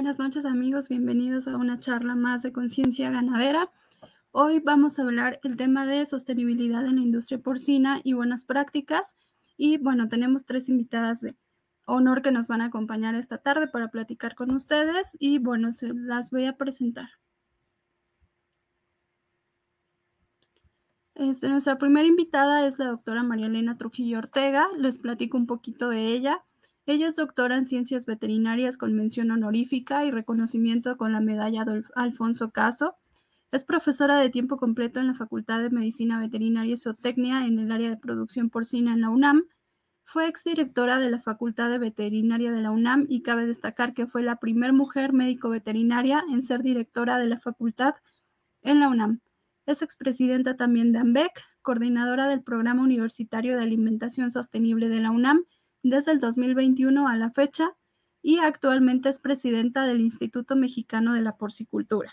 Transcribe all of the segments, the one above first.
Buenas noches amigos, bienvenidos a una charla más de conciencia ganadera. Hoy vamos a hablar el tema de sostenibilidad en la industria porcina y buenas prácticas. Y bueno, tenemos tres invitadas de honor que nos van a acompañar esta tarde para platicar con ustedes y bueno, se las voy a presentar. Este, nuestra primera invitada es la doctora María Elena Trujillo Ortega. Les platico un poquito de ella. Ella es doctora en ciencias veterinarias con mención honorífica y reconocimiento con la medalla Alfonso Caso. Es profesora de tiempo completo en la Facultad de Medicina Veterinaria y Zootecnia en el área de producción porcina en la UNAM. Fue exdirectora de la Facultad de Veterinaria de la UNAM y cabe destacar que fue la primera mujer médico veterinaria en ser directora de la facultad en la UNAM. Es expresidenta también de AMBEC, coordinadora del Programa Universitario de Alimentación Sostenible de la UNAM desde el 2021 a la fecha y actualmente es presidenta del Instituto Mexicano de la Porcicultura.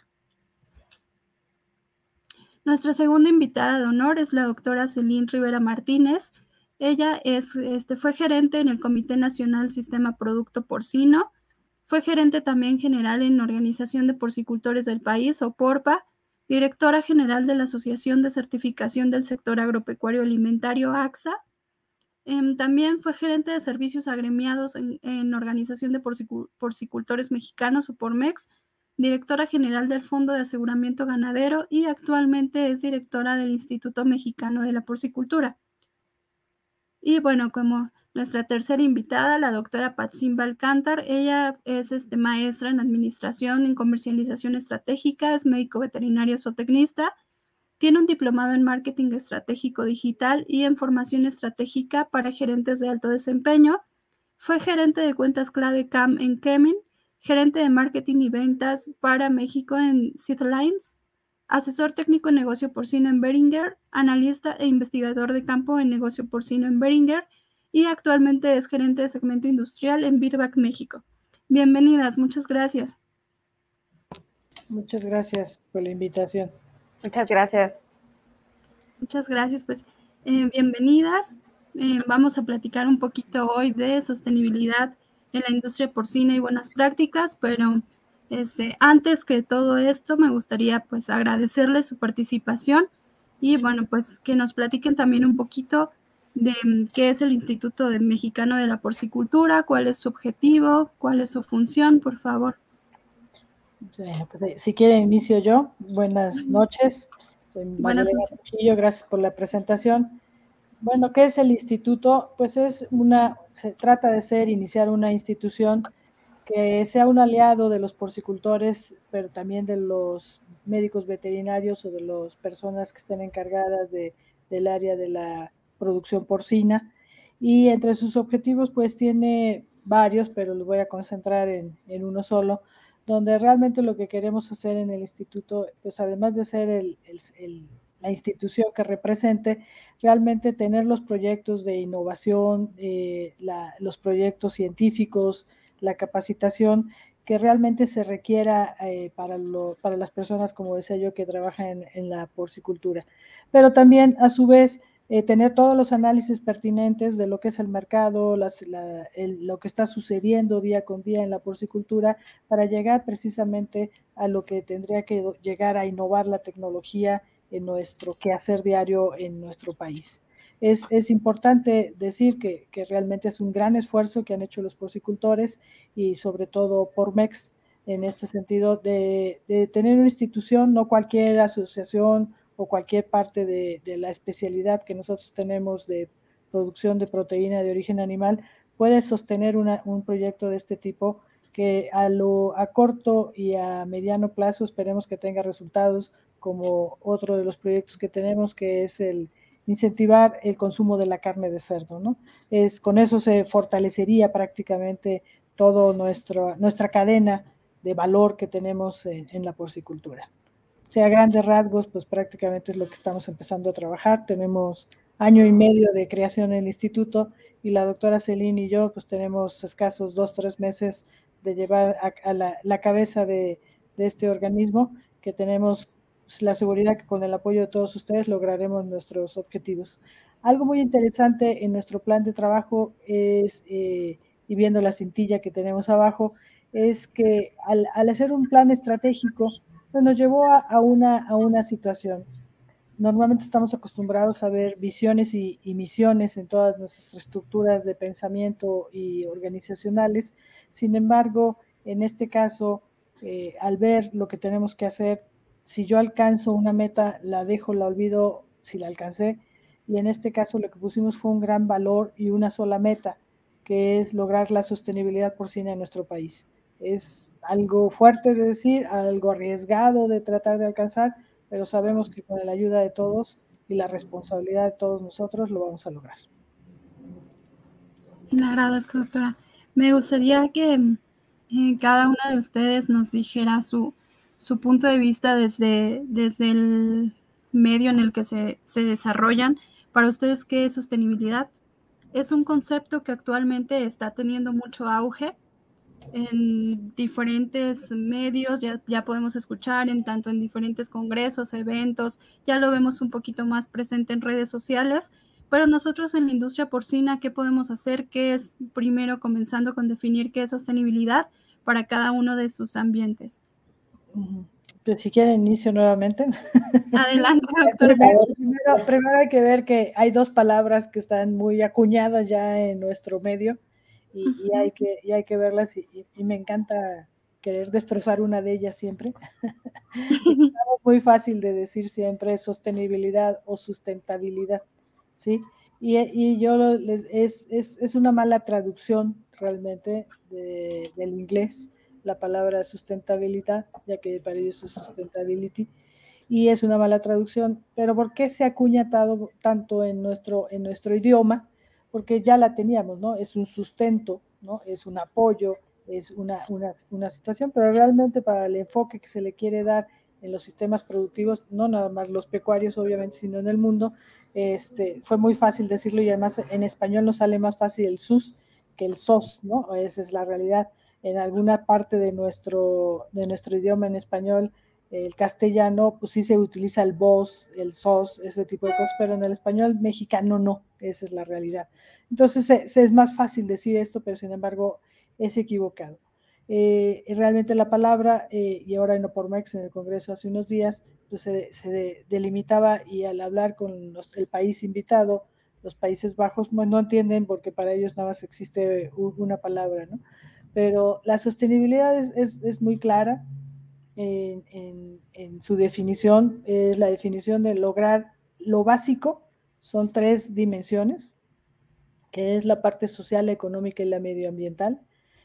Nuestra segunda invitada de honor es la doctora Celine Rivera Martínez. Ella es, este, fue gerente en el Comité Nacional Sistema Producto Porcino, fue gerente también general en Organización de Porcicultores del País, o PORPA, directora general de la Asociación de Certificación del Sector Agropecuario Alimentario, AXA, Em, también fue gerente de servicios agremiados en, Organización de Porcicultores Mexicanos o PORMEX, directora general del Fondo de Aseguramiento Ganadero y actualmente es directora del Instituto Mexicano de la Porcicultura. Y bueno, como nuestra tercera invitada, la doctora Patsimba Alcántar, ella es este, maestra en Administración en Comercialización Estratégica, es médico veterinario zootecnista, tiene un diplomado en marketing estratégico digital y en formación estratégica para gerentes de alto desempeño. Fue gerente de cuentas clave CAM en Kemin, gerente de marketing y ventas para México en Seedlines, asesor técnico en negocio porcino en Beringer, analista e investigador de campo en negocio porcino en Beringer y actualmente es gerente de segmento industrial en Birback, México. Bienvenidas, muchas gracias. Muchas gracias por la invitación. Muchas gracias. Muchas gracias, pues eh, bienvenidas. Eh, vamos a platicar un poquito hoy de sostenibilidad en la industria porcina y buenas prácticas, pero este, antes que todo esto me gustaría pues agradecerles su participación y bueno, pues que nos platiquen también un poquito de mm, qué es el Instituto Mexicano de la Porcicultura, cuál es su objetivo, cuál es su función, por favor. Pues, eh, si quiere inicio yo. Buenas noches. Soy María Trujillo, gracias por la presentación. Bueno, ¿qué es el instituto? Pues es una, se trata de ser, iniciar una institución que sea un aliado de los porcicultores, pero también de los médicos veterinarios o de las personas que estén encargadas de, del área de la producción porcina. Y entre sus objetivos, pues tiene varios, pero los voy a concentrar en, en uno solo donde realmente lo que queremos hacer en el instituto, pues además de ser la institución que represente, realmente tener los proyectos de innovación, eh, los proyectos científicos, la capacitación que realmente se requiera eh, para, para las personas, como decía yo, que trabajan en la porcicultura. Pero también, a su vez, eh, tener todos los análisis pertinentes de lo que es el mercado, lo que está sucediendo día con día en la porcicultura, para llegar precisamente a lo que tendría que llegar a innovar la tecnología en nuestro quehacer diario en nuestro país. Es, es importante decir que, que, realmente es un gran esfuerzo que han hecho los porcicultores y sobre todo por MEX en este sentido de, de tener una institución, no cualquier asociación o cualquier parte de, la especialidad que nosotros tenemos de producción de proteína de origen animal, puede sostener un proyecto de este tipo que a, lo, a corto y a mediano plazo esperemos que tenga resultados como otro de los proyectos que tenemos, que es el incentivar el consumo de la carne de cerdo. ¿no? Es, con eso se fortalecería prácticamente toda nuestra cadena de valor que tenemos en la porcicultura. O sea, a grandes rasgos, pues prácticamente es lo que estamos empezando a trabajar. Tenemos año y medio de creación en el instituto y la doctora Celine y yo, pues tenemos escasos dos, tres meses de llevar a, la, cabeza de, este organismo, que tenemos la seguridad que con el apoyo de todos ustedes lograremos nuestros objetivos. Algo muy interesante en nuestro plan de trabajo es, eh, y viendo la cintilla que tenemos abajo, es que al, hacer un plan estratégico, nos llevó a, una, situación. Normalmente estamos acostumbrados a ver visiones y, misiones en todas nuestras estructuras de pensamiento y organizacionales. Sin embargo, en este caso, eh, al ver lo que tenemos que hacer, si yo alcanzo una meta, la dejo, la olvido si la alcancé. Y en este caso lo que pusimos fue un gran valor y una sola meta, que es lograr la sostenibilidad porcina en nuestro país. Es algo fuerte de decir, algo arriesgado de tratar de alcanzar, pero sabemos que con la ayuda de todos y la responsabilidad de todos nosotros lo vamos a lograr. Agradezco, doctora. Me gustaría que eh, cada una de ustedes nos dijera su, su punto de vista desde, desde el medio en el que se, se desarrollan. Para ustedes, ¿qué es sostenibilidad? Es un concepto que actualmente está teniendo mucho auge en diferentes medios, ya, ya podemos escuchar en tanto en diferentes congresos, eventos, ya lo vemos un poquito más presente en redes sociales, pero nosotros en la industria porcina, ¿qué podemos hacer? ¿Qué es primero comenzando con definir qué es sostenibilidad para cada uno de sus ambientes? Pues si quieren inicio nuevamente. Adelante, doctor. primero, primero hay que ver que hay dos palabras que están muy acuñadas ya en nuestro medio y, hay, que, y hay que verlas y, me encanta querer destrozar una de ellas siempre. es muy fácil de decir siempre sostenibilidad o sustentabilidad, ¿sí? Y, y yo es, es, es, una mala traducción realmente del inglés, la palabra sustentabilidad, ya que para ellos es sustentability, y es una mala traducción, pero ¿por qué se acuña tanto en nuestro, en nuestro idioma? Porque ya la teníamos, ¿no? Es un sustento, ¿no? Es un apoyo, es una, una, una, situación, pero realmente para el enfoque que se le quiere dar en los sistemas productivos, no nada más los pecuarios, obviamente, sino en el mundo, este, fue muy fácil decirlo y además en español nos sale más fácil el sus que el sos, ¿no? Esa es la realidad. En alguna parte de nuestro, de nuestro idioma en español, el castellano, pues sí se utiliza el vos, el sos, ese tipo de cosas, pero en el español mexicano no, esa es la realidad. Entonces es más fácil decir esto, pero sin embargo es equivocado. Eh, realmente la palabra, eh, y ahora en Opormex, en el Congreso hace unos días, pues se, delimitaba y al hablar con el país invitado, los Países Bajos, no entienden porque para ellos nada más existe una palabra, ¿no? Pero la sostenibilidad es muy clara, en, su definición, es la definición de lograr lo básico, son tres dimensiones, que es la parte social, económica y la medioambiental.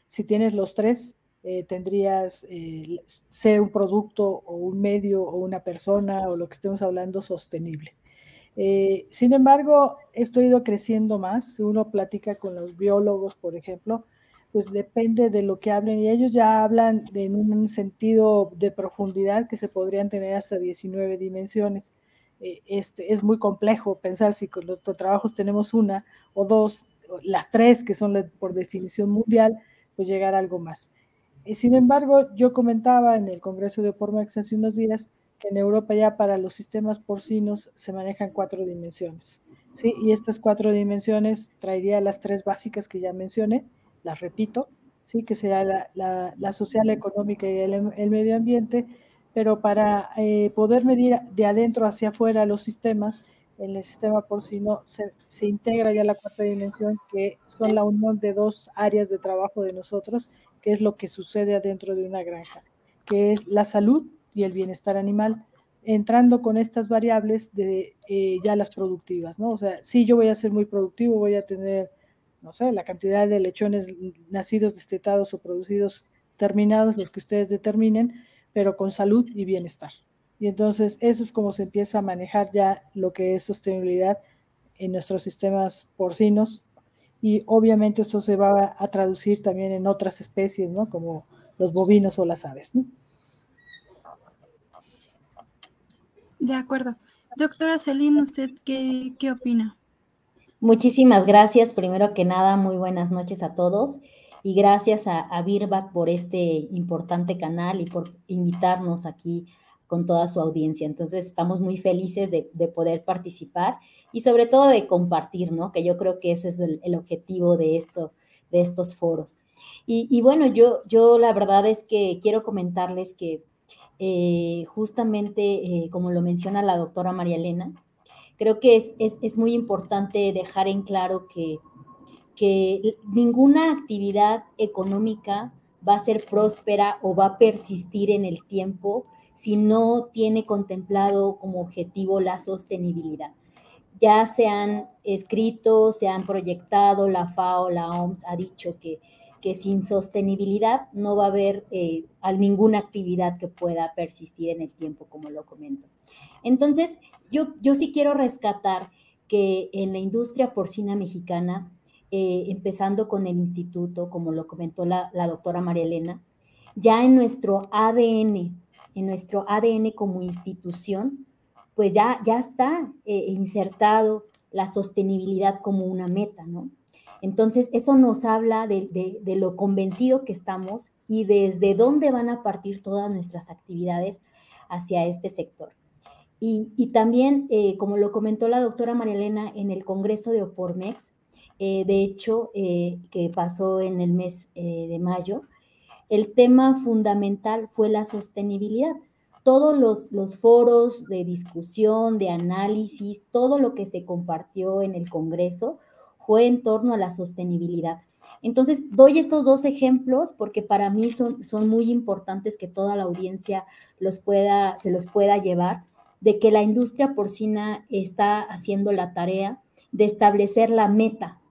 Si tienes los tres, eh, tendrías eh, ser un producto o un medio o una persona o lo que estemos hablando sostenible. Eh, sin embargo, esto ha ido creciendo más. Uno platica con los biólogos, por ejemplo, pues depende de lo que hablen y ellos ya hablan de, en un sentido de profundidad que se podrían tener hasta 19 dimensiones. Eh, este, es muy complejo pensar si con los trabajos tenemos una o dos, las tres que son por definición mundial, pues llegar a algo más. Eh, sin embargo, yo comentaba en el Congreso de Pormex hace unos días que en Europa ya para los sistemas porcinos se manejan cuatro dimensiones. ¿sí? Y estas cuatro dimensiones traería las tres básicas que ya mencioné, las repito, sí, que sea la, la, social, económica y el, medio ambiente, pero para eh, poder medir de adentro hacia afuera los sistemas, en el sistema porcino se, se integra ya la cuarta dimensión, que son la unión de dos áreas de trabajo de nosotros, que es lo que sucede adentro de una granja, que es la salud y el bienestar animal, entrando con estas variables de eh, ya las productivas, ¿no? O sea, sí, yo voy a ser muy productivo, voy a tener no sé, la cantidad de lechones nacidos, destetados o producidos terminados, los que ustedes determinen, pero con salud y bienestar. Y entonces eso es como se empieza a manejar ya lo que es sostenibilidad en nuestros sistemas porcinos y obviamente eso se va a traducir también en otras especies, ¿no? Como los bovinos o las aves. De acuerdo. Doctora Celine, ¿usted qué, qué opina? Muchísimas gracias. Primero que nada, muy buenas noches a todos y gracias a, a por este importante canal y por invitarnos aquí con toda su audiencia. Entonces, estamos muy felices de, poder participar y sobre todo de compartir, ¿no? Que yo creo que ese es el, objetivo de esto, de estos foros. Y, bueno, yo, yo la verdad es que quiero comentarles que eh, justamente, eh, como lo menciona la doctora María Elena, creo que es, es, muy importante dejar en claro que, que ninguna actividad económica va a ser próspera o va a persistir en el tiempo si no tiene contemplado como objetivo la sostenibilidad. Ya se han escrito, se han proyectado, la FAO, la OMS ha dicho que, que sin sostenibilidad no va a haber eh, ninguna actividad que pueda persistir en el tiempo, como lo comento. Entonces, yo, yo sí quiero rescatar que en la industria porcina mexicana, eh, empezando con el instituto, como lo comentó la, doctora María Elena, ya en nuestro ADN en nuestro ADN como institución, pues ya, ya está eh, insertado la sostenibilidad como una meta, ¿no? Entonces, eso nos habla de, lo convencido que estamos y desde dónde van a partir todas nuestras actividades hacia este sector. Y, también, eh, como lo comentó la doctora María en el Congreso de Opormex, eh, de hecho, que pasó en el mes de mayo, el tema fundamental fue la sostenibilidad. Todos los, foros de discusión, de análisis, todo lo que se compartió en el Congreso fue en torno a la sostenibilidad. Entonces, doy estos dos ejemplos porque para mí son, son muy importantes que toda la audiencia los pueda, se los pueda llevar, de que la industria porcina está haciendo la tarea de establecer la meta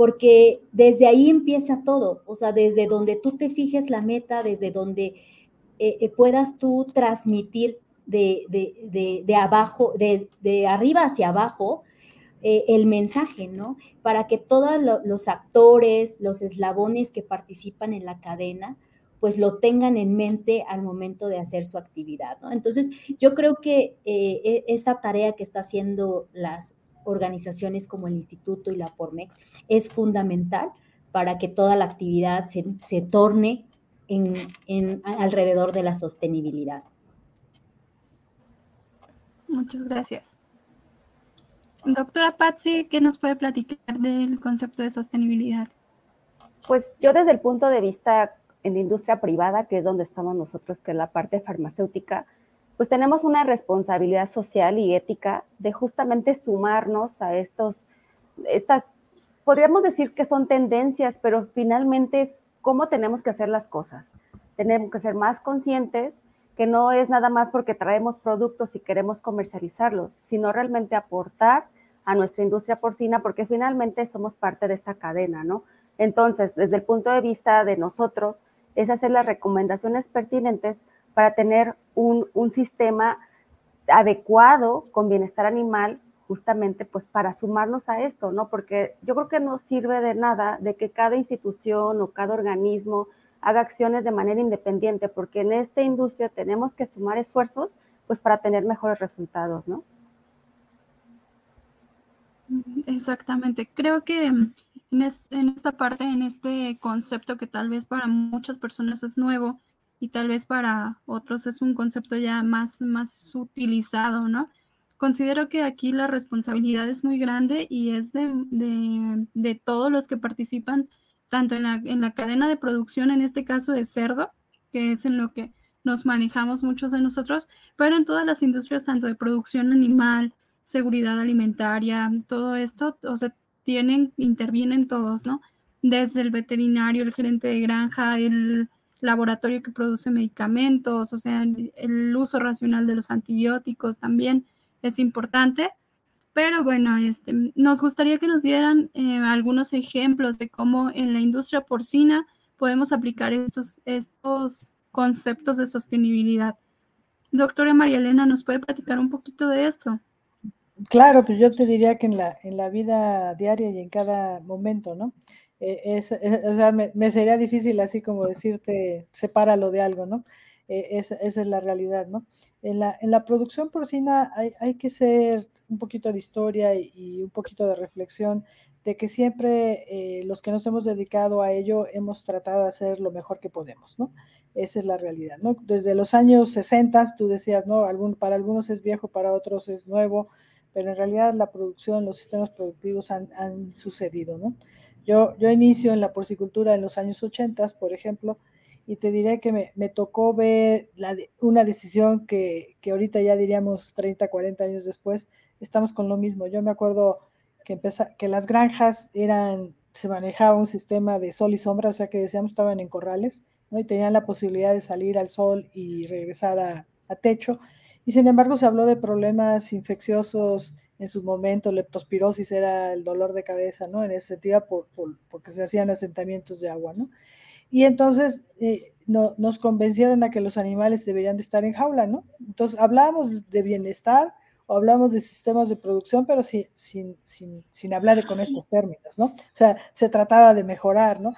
porque desde ahí empieza todo, o sea, desde donde tú te fijes la meta, desde donde eh, eh, puedas tú transmitir de, abajo, de, arriba hacia abajo, eh, el mensaje, ¿no? Para que todos los actores, los eslabones que participan en la cadena, pues lo tengan en mente al momento de hacer su actividad, ¿no? Entonces, yo creo que e, esa tarea que está haciendo las, organizaciones como el Instituto y la Pormex es fundamental para que toda la actividad se, torne en, alrededor de la sostenibilidad. Muchas gracias. Doctora Patsy, ¿qué nos puede platicar del concepto de sostenibilidad? Pues yo desde el punto de vista en la industria privada, que es donde estamos nosotros, que es la parte farmacéutica, pues tenemos una responsabilidad social y ética de justamente sumarnos a estos, estas, podríamos decir que son tendencias, pero finalmente es cómo tenemos que hacer las cosas. Tenemos que ser más conscientes que no es nada más porque traemos productos y queremos comercializarlos, sino realmente aportar a nuestra industria porcina porque finalmente somos parte de esta cadena, ¿no? Entonces, desde el punto de vista de nosotros, es hacer las recomendaciones pertinentes para tener un, sistema adecuado con bienestar animal justamente pues para sumarnos a esto, ¿no? Porque yo creo que no sirve de nada de que cada institución o cada organismo haga acciones de manera independiente, porque en esta industria tenemos que sumar esfuerzos pues para tener mejores resultados, ¿no? Exactamente. Creo que en, en esta parte, en este concepto que tal vez para muchas personas es nuevo, y tal vez para otros es un concepto ya más, más utilizado, ¿no? Considero que aquí la responsabilidad es muy grande y es de, todos los que participan, tanto en la, en la cadena de producción, en este caso de cerdo, que es en lo que nos manejamos muchos de nosotros, pero en todas las industrias, tanto de producción animal, seguridad alimentaria, todo esto, o sea, tienen, intervienen todos, ¿no? Desde el veterinario, el gerente de granja, el, laboratorio que produce medicamentos, o sea, el uso racional de los antibióticos también es importante. Pero bueno, este, nos gustaría que nos dieran eh, algunos ejemplos de cómo en la industria porcina podemos aplicar estos, estos conceptos de sostenibilidad. Doctora María Elena, ¿nos puede platicar un poquito de esto? Claro, pues yo te diría que en la, en la vida diaria y en cada momento, ¿no? Eh, o sea, me, sería difícil así como decirte, sepáralo de algo, ¿no? Eh, esa, es la realidad, ¿no? En la, en la producción porcina hay, hay que ser un poquito de historia y, un poquito de reflexión de que siempre eh, los que nos hemos dedicado a ello hemos tratado de hacer lo mejor que podemos, ¿no? Esa es la realidad, ¿no? Desde los años 60, tú decías, ¿no? Para algunos es viejo, para otros es nuevo, pero en realidad la producción, los sistemas productivos han, han sucedido, ¿no? Yo, yo inicio en la porcicultura en los años 80, por ejemplo, y te diré que me, me tocó ver la una decisión que, que, ahorita ya diríamos 30, 40 años después, estamos con lo mismo. Yo me acuerdo que, empeza, que las granjas eran, se manejaba un sistema de sol y sombra, o sea que decíamos estaban en corrales, ¿no? y tenían la posibilidad de salir al sol y regresar a techo. Y sin embargo se habló de problemas infecciosos en su momento, leptospirosis era el dolor de cabeza, ¿no? En ese sentido, por, por, porque se hacían asentamientos de agua, ¿no? Y entonces eh, no, nos convencieron a que los animales deberían de estar en jaula, ¿no? Entonces hablábamos de bienestar o hablamos de sistemas de producción, pero sin, sin, sin, sin hablar con estos términos, ¿no? O sea, se trataba de mejorar, ¿no?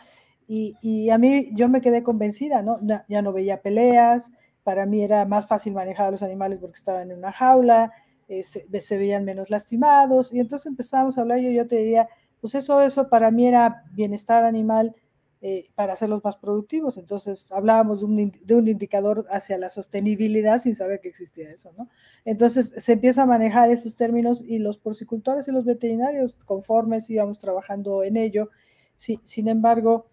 Y, y, a mí yo me quedé convencida, ¿no? Ya no veía peleas, para mí era más fácil manejar a los animales porque estaban en una jaula, eh, se, veían menos lastimados, y entonces empezábamos a hablar, yo, yo te diría, pues eso, eso para mí era bienestar animal eh, para hacerlos más productivos, entonces hablábamos de un, de un, indicador hacia la sostenibilidad sin saber que existía eso, ¿no? Entonces se empieza a manejar esos términos y los porcicultores y los veterinarios conformes íbamos trabajando en ello, sí, sin embargo,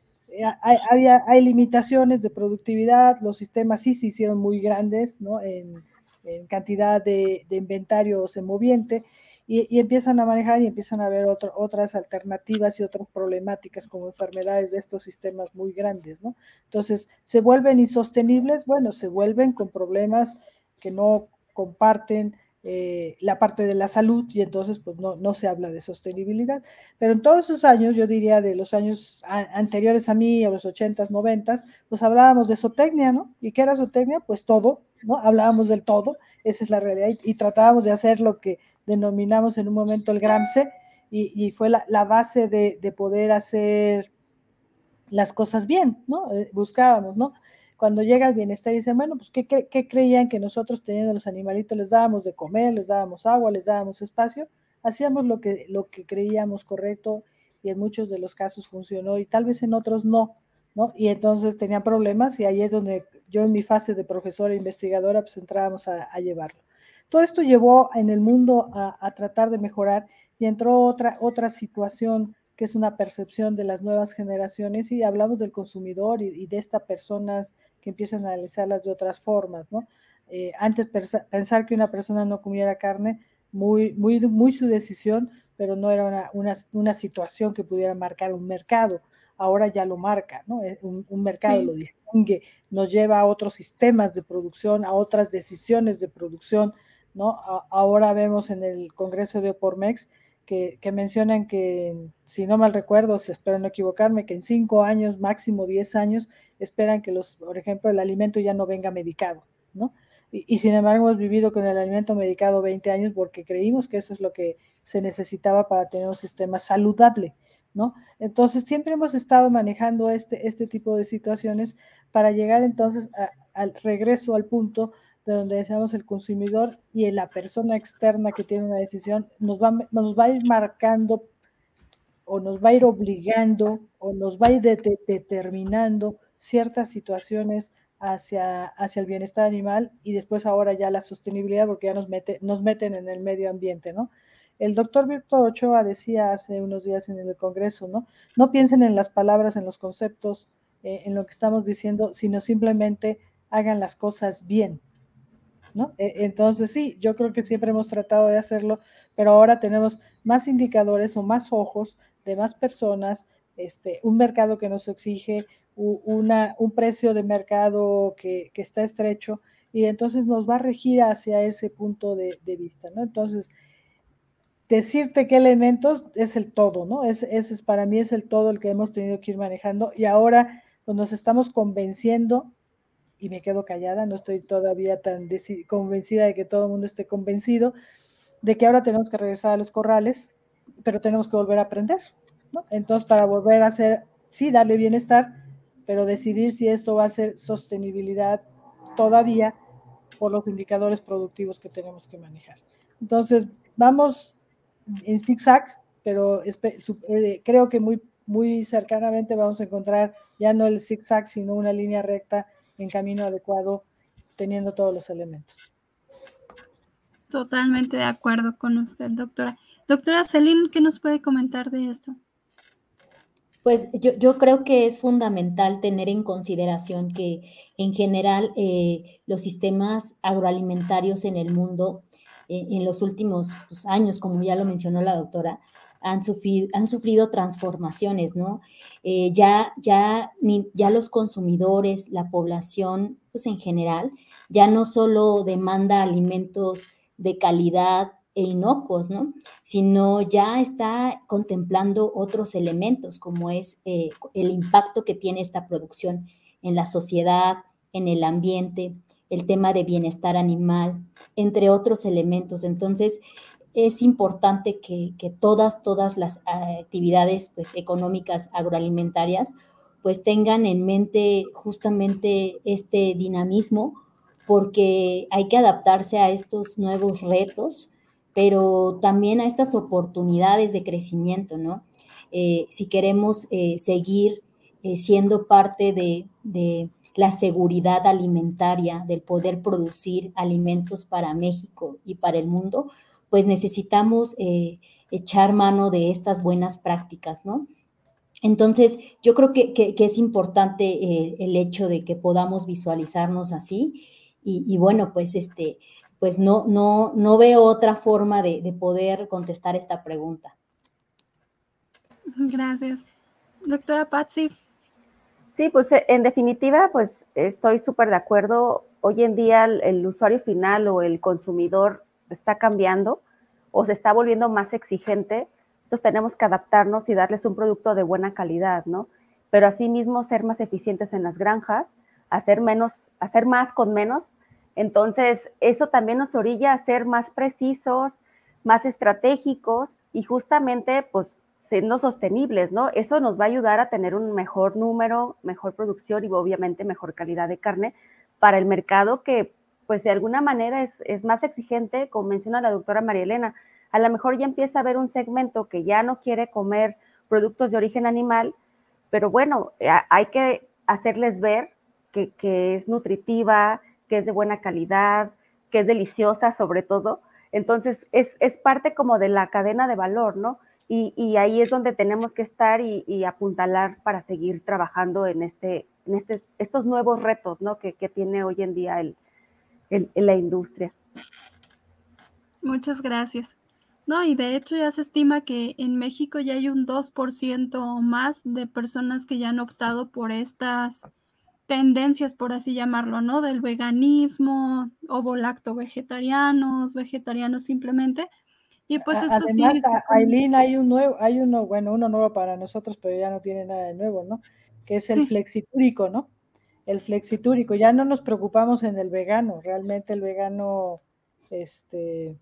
hay, hay, hay, limitaciones de productividad, los sistemas sí se hicieron muy grandes ¿no? en, en cantidad de, de, inventario semoviente y, y, empiezan a manejar y empiezan a ver otro, otras alternativas y otras problemáticas como enfermedades de estos sistemas muy grandes. ¿no? Entonces, ¿se vuelven insostenibles? Bueno, se vuelven con problemas que no comparten eh, la parte de la salud y entonces pues no, no, se habla de sostenibilidad. Pero en todos esos años, yo diría de los años anteriores a mí, a los 80s, 90s, pues hablábamos de zootecnia, ¿no? ¿Y qué era zootecnia? Pues todo, ¿no? Hablábamos del todo, esa es la realidad, y, tratábamos de hacer lo que denominamos en un momento el GRAMSE, y, y fue la, base de, de, poder hacer las cosas bien, ¿no? Eh, buscábamos, ¿no? Cuando llega el bienestar y dicen, bueno, pues ¿qué, qué, qué creían que nosotros teniendo los animalitos les dábamos de comer, les dábamos agua, les dábamos espacio? Hacíamos lo que, lo que creíamos correcto y en muchos de los casos funcionó y tal vez en otros no, ¿no? Y entonces tenían problemas y ahí es donde yo en mi fase de profesora e investigadora pues entrábamos a, a llevarlo. Todo esto llevó en el mundo a, a, tratar de mejorar y entró otra, otra situación que es una percepción de las nuevas generaciones y hablamos del consumidor y, y de estas personas que empiezan a analizarlas de otras formas, ¿no? Eh, antes pensar que una persona no comiera carne, muy, muy, muy su decisión, pero no era una, una, una, situación que pudiera marcar un mercado. Ahora ya lo marca, ¿no? Un, un mercado sí. lo distingue, nos lleva a otros sistemas de producción, a otras decisiones de producción, ¿no? A, ahora vemos en el Congreso de Opormex que, que, mencionan que, si no mal recuerdo, si espero no equivocarme, que en cinco años, máximo diez años, esperan que los, por ejemplo, el alimento ya no venga medicado, ¿no? Y, sin embargo hemos vivido con el alimento medicado 20 años porque creímos que eso es lo que se necesitaba para tener un sistema saludable, ¿no? Entonces siempre hemos estado manejando este, este tipo de situaciones para llegar entonces al regreso al punto de donde decíamos el consumidor y la persona externa que tiene una decisión nos va, nos va a ir marcando o nos va a ir obligando o nos va a ir de, de, determinando ciertas situaciones hacia, hacia el bienestar animal y después ahora ya la sostenibilidad porque ya nos, mete, nos meten en el medio ambiente, ¿no? El doctor Víctor Ochoa decía hace unos días en el Congreso, ¿no? No piensen en las palabras, en los conceptos, eh, en lo que estamos diciendo, sino simplemente hagan las cosas bien, ¿no? E, entonces sí, yo creo que siempre hemos tratado de hacerlo, pero ahora tenemos más indicadores o más ojos de más personas, este, un mercado que nos exige un precio de mercado que, está estrecho y entonces nos va a regir hacia ese punto de, vista. Entonces, decirte qué elementos es el todo, ¿no? Ese es, es, para mí es el todo el que hemos tenido que ir manejando y ahora pues, nos estamos convenciendo y me quedo callada, no estoy todavía tan convencida de que todo el mundo esté convencido de que ahora tenemos que regresar a los corrales, pero tenemos que volver a aprender. Entonces, para volver a hacer, sí, darle bienestar, pero decidir si esto va a ser sostenibilidad todavía por los indicadores productivos que tenemos que manejar. Entonces, vamos en zigzag, pero eh, creo que muy, muy cercanamente vamos a encontrar ya no el zigzag, sino una línea recta en camino adecuado, teniendo todos los elementos. Totalmente de acuerdo con usted, doctora. Doctora Celine, ¿qué nos puede comentar de esto? Pues yo, creo que es fundamental tener en consideración que en general eh, los sistemas agroalimentarios en el mundo eh, en los últimos pues, años, como ya lo mencionó la doctora, han sufrido, han sufrido transformaciones, ¿no? Eh, ya, ya, ya los consumidores, la población, pues en general, ya no solo demanda alimentos de calidad, e inocuos, ¿no? Sino ya está contemplando otros elementos, como es eh, el impacto que tiene esta producción en la sociedad, en el ambiente, el tema de bienestar animal, entre otros elementos. Entonces, es importante que, todas, todas las eh, actividades pues, económicas agroalimentarias pues tengan en mente justamente este dinamismo porque hay que adaptarse a estos nuevos retos pero también a estas oportunidades de crecimiento, ¿no? Eh, si queremos eh, seguir eh, siendo parte de, la seguridad alimentaria, del poder producir alimentos para México y para el mundo, pues necesitamos echar mano de estas buenas prácticas, ¿no? Entonces, yo creo que, es importante el hecho de que podamos visualizarnos así y, y bueno, pues este, pues no, no, no veo otra forma de, poder contestar esta pregunta. Gracias. Doctora Patsy. Sí, pues eh, en definitiva, pues estoy súper de acuerdo. Hoy en día el, usuario final o el consumidor está cambiando o se está volviendo más exigente. Entonces tenemos que adaptarnos y darles un producto de buena calidad, ¿no? Pero asimismo ser más eficientes en las granjas, hacer menos, hacer más con menos entonces, eso también nos orilla a ser más precisos, más estratégicos y justamente, pues, siendo sostenibles, ¿no? Eso nos va a ayudar a tener un mejor número, mejor producción y obviamente mejor calidad de carne para el mercado que, pues, de alguna manera es, más exigente, como menciona la doctora María Elena. A lo mejor ya empieza a haber un segmento que ya no quiere comer productos de origen animal, pero bueno, eh, hay que hacerles ver que, que es nutritiva, que es de buena calidad, que es deliciosa sobre todo. Entonces, es, parte como de la cadena de valor, ¿no? Y, ahí es donde tenemos que estar y, apuntalar para seguir trabajando en, este, en este, estos nuevos retos, ¿no? Que, tiene hoy en día el, la industria. Muchas gracias. No, y de hecho ya se estima que en México ya hay un 2% más de personas que ya han optado por estas tendencias, por así llamarlo, ¿no? Del veganismo, ovo-lacto vegetarianos, vegetarianos simplemente. Y pues esto Además, sí. Aileen, hay un nuevo, hay uno, bueno, uno nuevo para nosotros, pero ya no tiene nada de nuevo, ¿no? Que es el flexitúrico, ¿no? El flexitúrico. Ya no nos preocupamos en el vegano, realmente el vegano, este,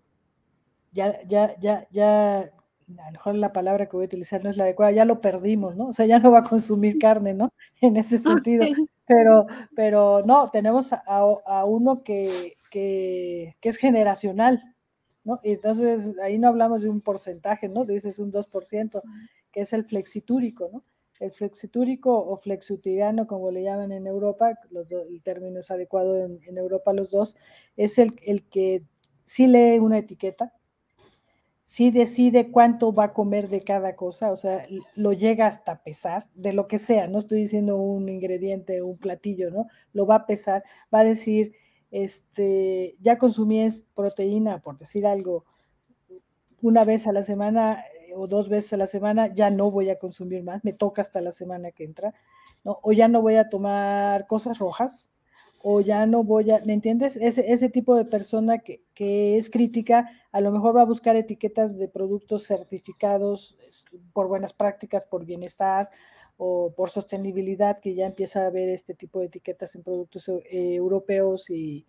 ya, ya, ya, ya, a lo mejor la palabra que voy a utilizar no es la adecuada, ya lo perdimos, ¿no? O sea, ya no va a consumir carne, ¿no? En ese sentido. Pero, pero no, tenemos a, uno que, es generacional, ¿no? Y entonces ahí no hablamos de un porcentaje, ¿no? Dices un 2%, que es el flexitúrico, ¿no? El flexitúrico o flexutiriano, como le llaman en Europa, los el término es adecuado en, en Europa los dos, es el, el que sí lee una etiqueta, sí decide cuánto va a comer de cada cosa, o sea, lo llega hasta pesar, de lo que sea, no estoy diciendo un ingrediente, un platillo, ¿no? Lo va a pesar, va a decir, este, ya consumí proteína, por decir algo, una vez a la semana eh, o dos veces a la semana, ya no voy a consumir más, me toca hasta la semana que entra, ¿no? O ya no voy a tomar cosas rojas, o ya no voy a, ¿me entiendes? Ese, ese tipo de persona que, es crítica, a lo mejor va a buscar etiquetas de productos certificados por buenas prácticas, por bienestar o por sostenibilidad, que ya empieza a ver este tipo de etiquetas en productos eh, europeos y,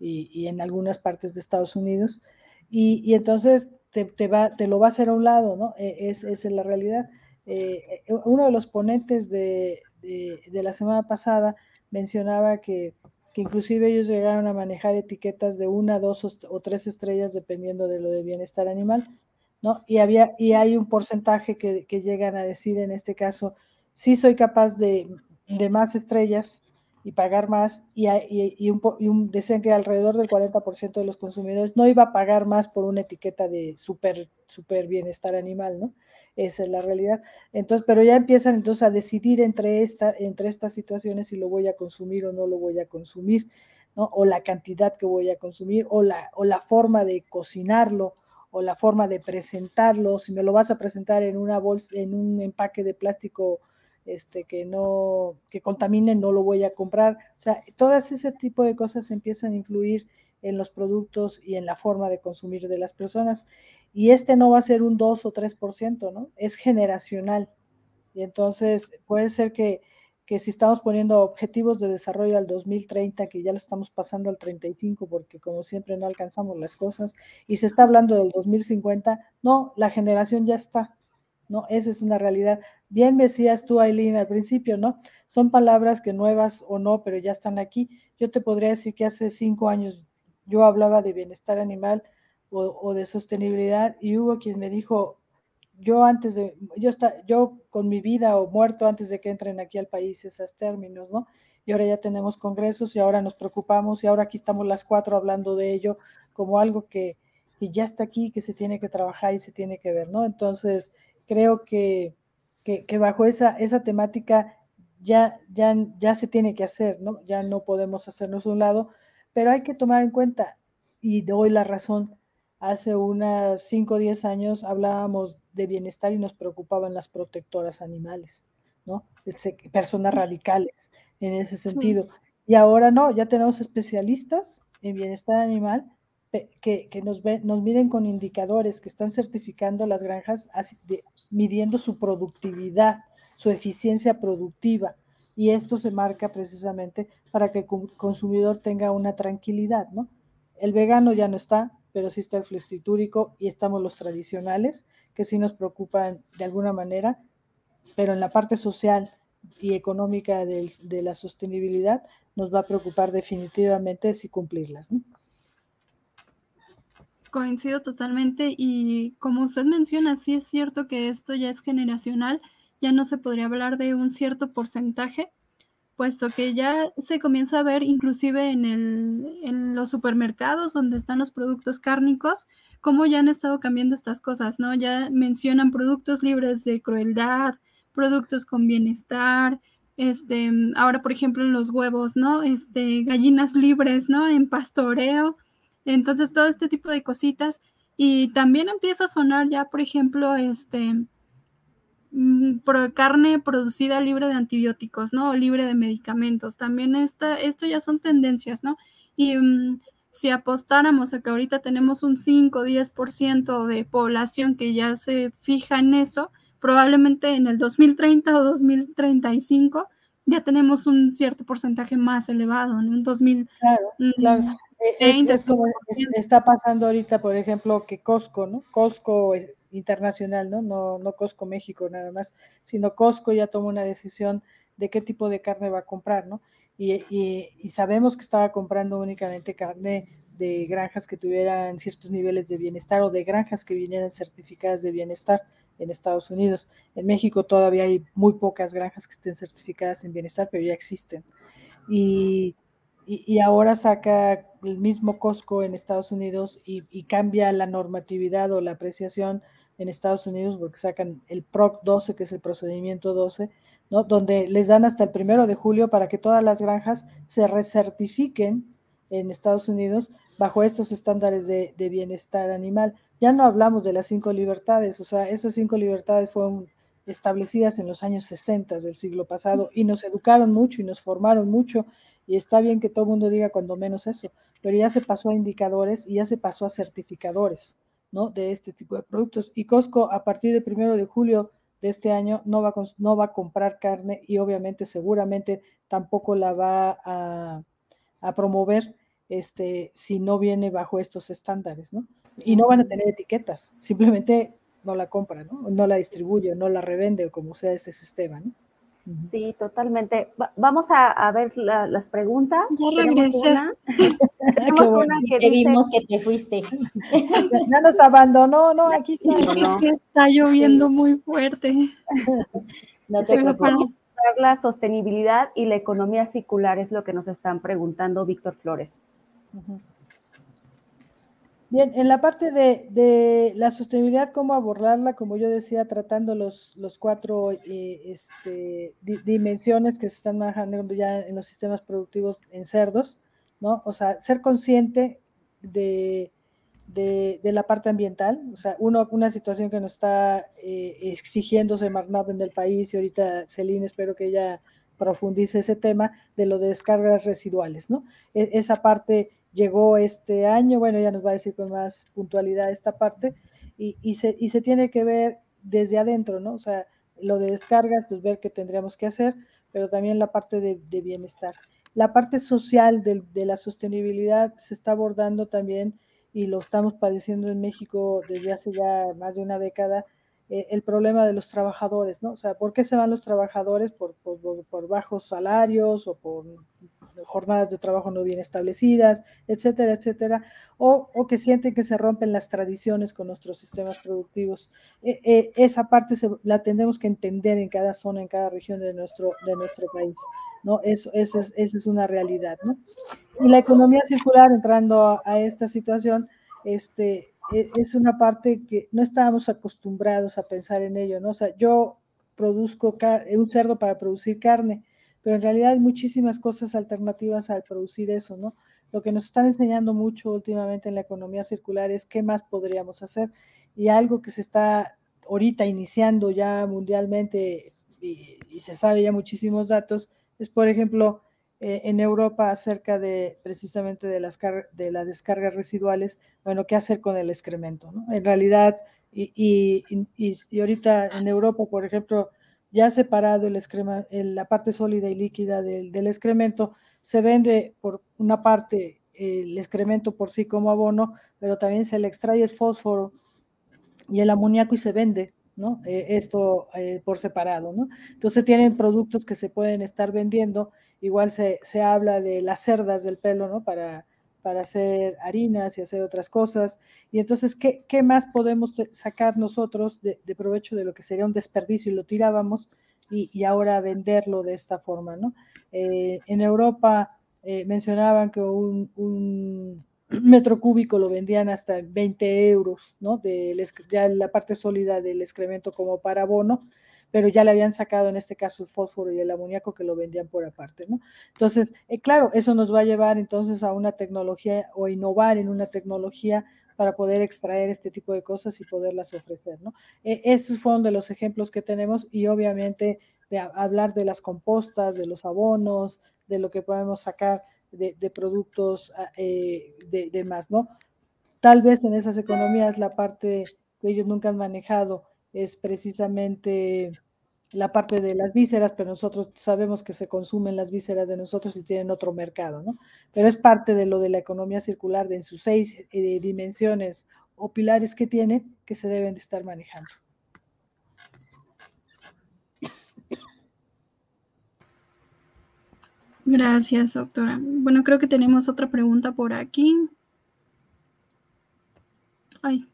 en algunas partes de Estados Unidos. Y, entonces te, va, te lo va a hacer a un lado, ¿no? E, es, es la realidad. Eh, eh, uno de los ponentes de, de la semana pasada mencionaba que que inclusive ellos llegaron a manejar etiquetas de una, dos o tres estrellas dependiendo de lo de bienestar animal, ¿no? Y, había, y hay un porcentaje que, llegan a decir en este caso, sí soy capaz de, más estrellas, y pagar más y, un, decían que alrededor del 40% de los consumidores no iba a pagar más por una etiqueta de super bienestar animal, ¿no? Esa es la realidad. Entonces, pero ya empiezan entonces a decidir entre, esta, entre estas situaciones si lo voy a consumir o no lo voy a consumir, ¿no? O la cantidad que voy a consumir, o la, o la forma de cocinarlo, o la forma de presentarlo, si me lo vas a presentar en una bolsa, en un empaque de plástico este, que no, que contamine, no lo voy a comprar. O sea, todas ese tipo de cosas empiezan a influir en los productos y en la forma de consumir de las personas. Y este no va a ser un 2 o 3%, ¿no? Es generacional. Y entonces puede ser que, que si estamos poniendo objetivos de desarrollo al 2030, que ya lo estamos pasando al 35, porque como siempre no alcanzamos las cosas, y se está hablando del 2050, no, la generación ya está. ¿no? Esa es una realidad. Bien decías tú, Aileen, al principio, ¿no? Son palabras que nuevas o no, pero ya están aquí. Yo te podría decir que hace cinco años yo hablaba de bienestar animal o, de sostenibilidad y hubo quien me dijo, yo antes de, yo, está, yo con mi vida o muerto antes de que entren aquí al país esos términos, ¿no? Y ahora ya tenemos congresos y ahora nos preocupamos y ahora aquí estamos las cuatro hablando de ello como algo que, que ya está aquí, que se tiene que trabajar y se tiene que ver, ¿no? Entonces, creo que, que, bajo esa, esa temática ya, ya, ya se tiene que hacer, ¿no? Ya no podemos hacernos un lado, pero hay que tomar en cuenta, y doy la razón, hace unas 5 o 10 años hablábamos de bienestar y nos preocupaban las protectoras animales, ¿no? Personas radicales en ese sentido. Y ahora no, ya tenemos especialistas en bienestar animal que, nos, nos miden con indicadores que están certificando las granjas midiendo su productividad, su eficiencia productiva. Y esto se marca precisamente para que el consumidor tenga una tranquilidad, ¿no? El vegano ya no está, pero sí está el flestiturico y estamos los tradicionales, que sí nos preocupan de alguna manera, pero en la parte social y económica de, de la sostenibilidad nos va a preocupar definitivamente si cumplirlas. ¿no? Coincido totalmente y como usted menciona, sí es cierto que esto ya es generacional, ya no se podría hablar de un cierto porcentaje, puesto que ya se comienza a ver inclusive en, el, en los supermercados donde están los productos cárnicos, cómo ya han estado cambiando estas cosas, ¿no? Ya mencionan productos libres de crueldad, productos con bienestar, este, ahora por ejemplo en los huevos, ¿no? Este, gallinas libres, ¿no? En pastoreo. Entonces, todo este tipo de cositas. Y también empieza a sonar ya, por ejemplo, este mm, carne producida libre de antibióticos, ¿no? O libre de medicamentos. También esta, esto ya son tendencias, ¿no? Y mm, si apostáramos a que ahorita tenemos un 5 o 10% de población que ya se fija en eso, probablemente en el 2030 o 2035 ya tenemos un cierto porcentaje más elevado, en un 2000. Claro, claro. Es, como está pasando ahorita, por ejemplo, que Costco, ¿no? Costco internacional, ¿no? ¿no? No Costco México nada más, sino Costco ya tomó una decisión de qué tipo de carne va a comprar, ¿no? Y, y, sabemos que estaba comprando únicamente carne de granjas que tuvieran ciertos niveles de bienestar o de granjas que vinieran certificadas de bienestar en Estados Unidos. En México todavía hay muy pocas granjas que estén certificadas en bienestar, pero ya existen. Y, y, ahora saca el mismo Costco en Estados Unidos y, cambia la normatividad o la apreciación en Estados Unidos porque sacan el PROC 12, que es el procedimiento 12, ¿no? donde les dan hasta el primero de julio para que todas las granjas se recertifiquen en Estados Unidos bajo estos estándares de, de bienestar animal. Ya no hablamos de las cinco libertades, o sea, esas cinco libertades fueron establecidas en los años 60 del siglo pasado y nos educaron mucho y nos formaron mucho y está bien que todo el mundo diga cuando menos eso, pero ya se pasó a indicadores y ya se pasó a certificadores, ¿no? De este tipo de productos. Y Costco, a partir del primero de julio de este año, no va, a, no va a comprar carne y obviamente, seguramente, tampoco la va a, a promover este, si no viene bajo estos estándares, ¿no? Y no van a tener etiquetas, simplemente no la compra, ¿no? No la distribuye, no la revende, o como sea este sistema, ¿no? Sí, totalmente. vamos a, ver las preguntas. Ya regresé. Tenemos una que vimos que te fuiste. ya, nos abandonó, no, aquí está. está lloviendo muy fuerte. No te preocupes. la sostenibilidad y la economía circular? Es lo que nos están preguntando Víctor Flores. Bien, en la parte de, la sostenibilidad, cómo abordarla, como yo decía, tratando los, los cuatro eh, este, dimensiones que se están manejando ya en los sistemas productivos en cerdos, ¿no? O sea, ser consciente de, la parte ambiental, o sea, uno, una situación que nos está eh, exigiéndose Marnab en el país y ahorita Celine, espero que ella profundice ese tema de lo de descargas residuales, ¿no? E, esa parte llegó este año, bueno, ya nos va a decir con más puntualidad esta parte, y, se, y se tiene que ver desde adentro, ¿no? O sea, lo de descargas, pues ver qué tendríamos que hacer, pero también la parte de, bienestar. La parte social de, de, la sostenibilidad se está abordando también y lo estamos padeciendo en México desde hace ya más de una década, eh, el problema de los trabajadores, ¿no? O sea, ¿por qué se van los trabajadores? Por, por, bajos salarios o por jornadas de trabajo no bien establecidas, etcétera, etcétera, o, que sienten que se rompen las tradiciones con nuestros sistemas productivos. Eh, eh, esa parte la tendremos que entender en cada zona, en cada región de nuestro, país, ¿no? Eso, eso es, esa es una realidad, ¿no? Y la economía circular, entrando a, a esta situación, este, e, es una parte que no estábamos acostumbrados a pensar en ello, ¿no? O sea, yo produzco un cerdo para producir carne, pero en realidad hay muchísimas cosas alternativas al producir eso, ¿no? Lo que nos están enseñando mucho últimamente en la economía circular es qué más podríamos hacer y algo que se está ahorita iniciando ya mundialmente y, y se sabe ya muchísimos datos es, por ejemplo, eh, en Europa acerca de precisamente de las, de las descargas residuales, bueno, qué hacer con el excremento, ¿no? En realidad, y, y, y, ahorita en Europa, por ejemplo, ya separado el excrema, la parte sólida y líquida del, del, excremento, se vende por una parte el excremento por sí como abono, pero también se le extrae el fósforo y el amoníaco y se vende, ¿no? Eh, esto eh, por separado, ¿no? Entonces tienen productos que se pueden estar vendiendo igual se, habla de las cerdas del pelo, ¿no? Para, para hacer harinas y hacer otras cosas. Y entonces, ¿qué, qué más podemos sacar nosotros de, provecho de lo que sería un desperdicio y lo tirábamos y, ahora venderlo de esta forma, ¿no? Eh, en Europa eh, mencionaban que un, un, metro cúbico lo vendían hasta 20 euros, ¿no? De ya la parte sólida del excremento como para abono pero ya le habían sacado en este caso el fósforo y el amoníaco que lo vendían por aparte, ¿no? Entonces, eh, claro, eso nos va a llevar entonces a una tecnología o innovar en una tecnología para poder extraer este tipo de cosas y poderlas ofrecer, ¿no? E, esos fueron de los ejemplos que tenemos y obviamente hablar de las compostas, de los abonos, de lo que podemos sacar de, productos ah, eh, de, de más, ¿no? Tal vez en esas economías la parte que ellos nunca han manejado es precisamente la parte de las vísceras, pero nosotros sabemos que se consumen las vísceras de nosotros y tienen otro mercado, ¿no? Pero es parte de lo de la economía circular, de sus seis eh, dimensiones o pilares que tiene, que se deben de estar manejando. Gracias, doctora. Bueno, creo que tenemos otra pregunta por aquí. Ay,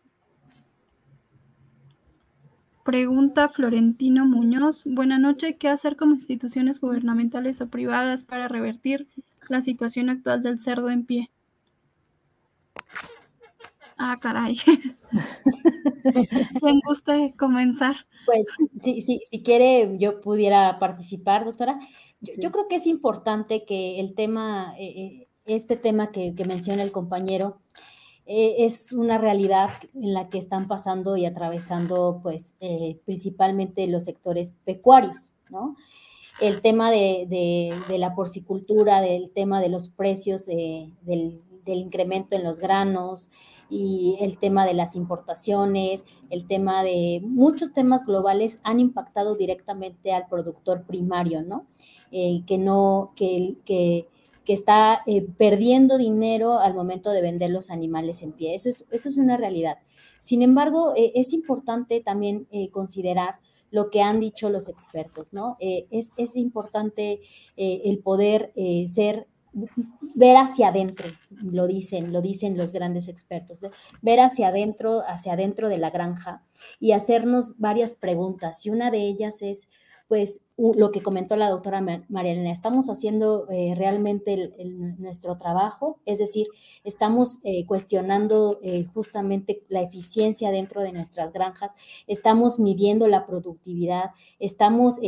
Pregunta Florentino Muñoz. Buenas noches. ¿Qué hacer como instituciones gubernamentales o privadas para revertir la situación actual del cerdo en pie? Ah, caray. ¿Quién guste comenzar? Pues sí, sí, si quiere yo pudiera participar, doctora. Yo, creo que es importante que el tema, eh, eh, este tema que, que menciona el compañero, eh, es una realidad en la que están pasando y atravesando, pues, eh, principalmente los sectores pecuarios, ¿no? El tema de, la porcicultura, del tema de los precios, del, del incremento en los granos y el tema de las importaciones, el tema de muchos temas globales han impactado directamente al productor primario, ¿no? Eh, que no, que, que que está eh, perdiendo dinero al momento de vender los animales en pie. Eso es, eso es una realidad. Sin embargo, eh, es importante también eh, considerar lo que han dicho los expertos, ¿no? Es, es, importante el poder ser ver hacia adentro, lo dicen, lo dicen los grandes expertos, ver hacia adentro, hacia adentro de la granja y hacernos varias preguntas. Y una de ellas es, pues, lo que comentó la doctora María Elena, estamos haciendo eh, realmente nuestro trabajo, es decir, estamos eh, cuestionando eh, justamente la eficiencia dentro de nuestras granjas, estamos midiendo la productividad, estamos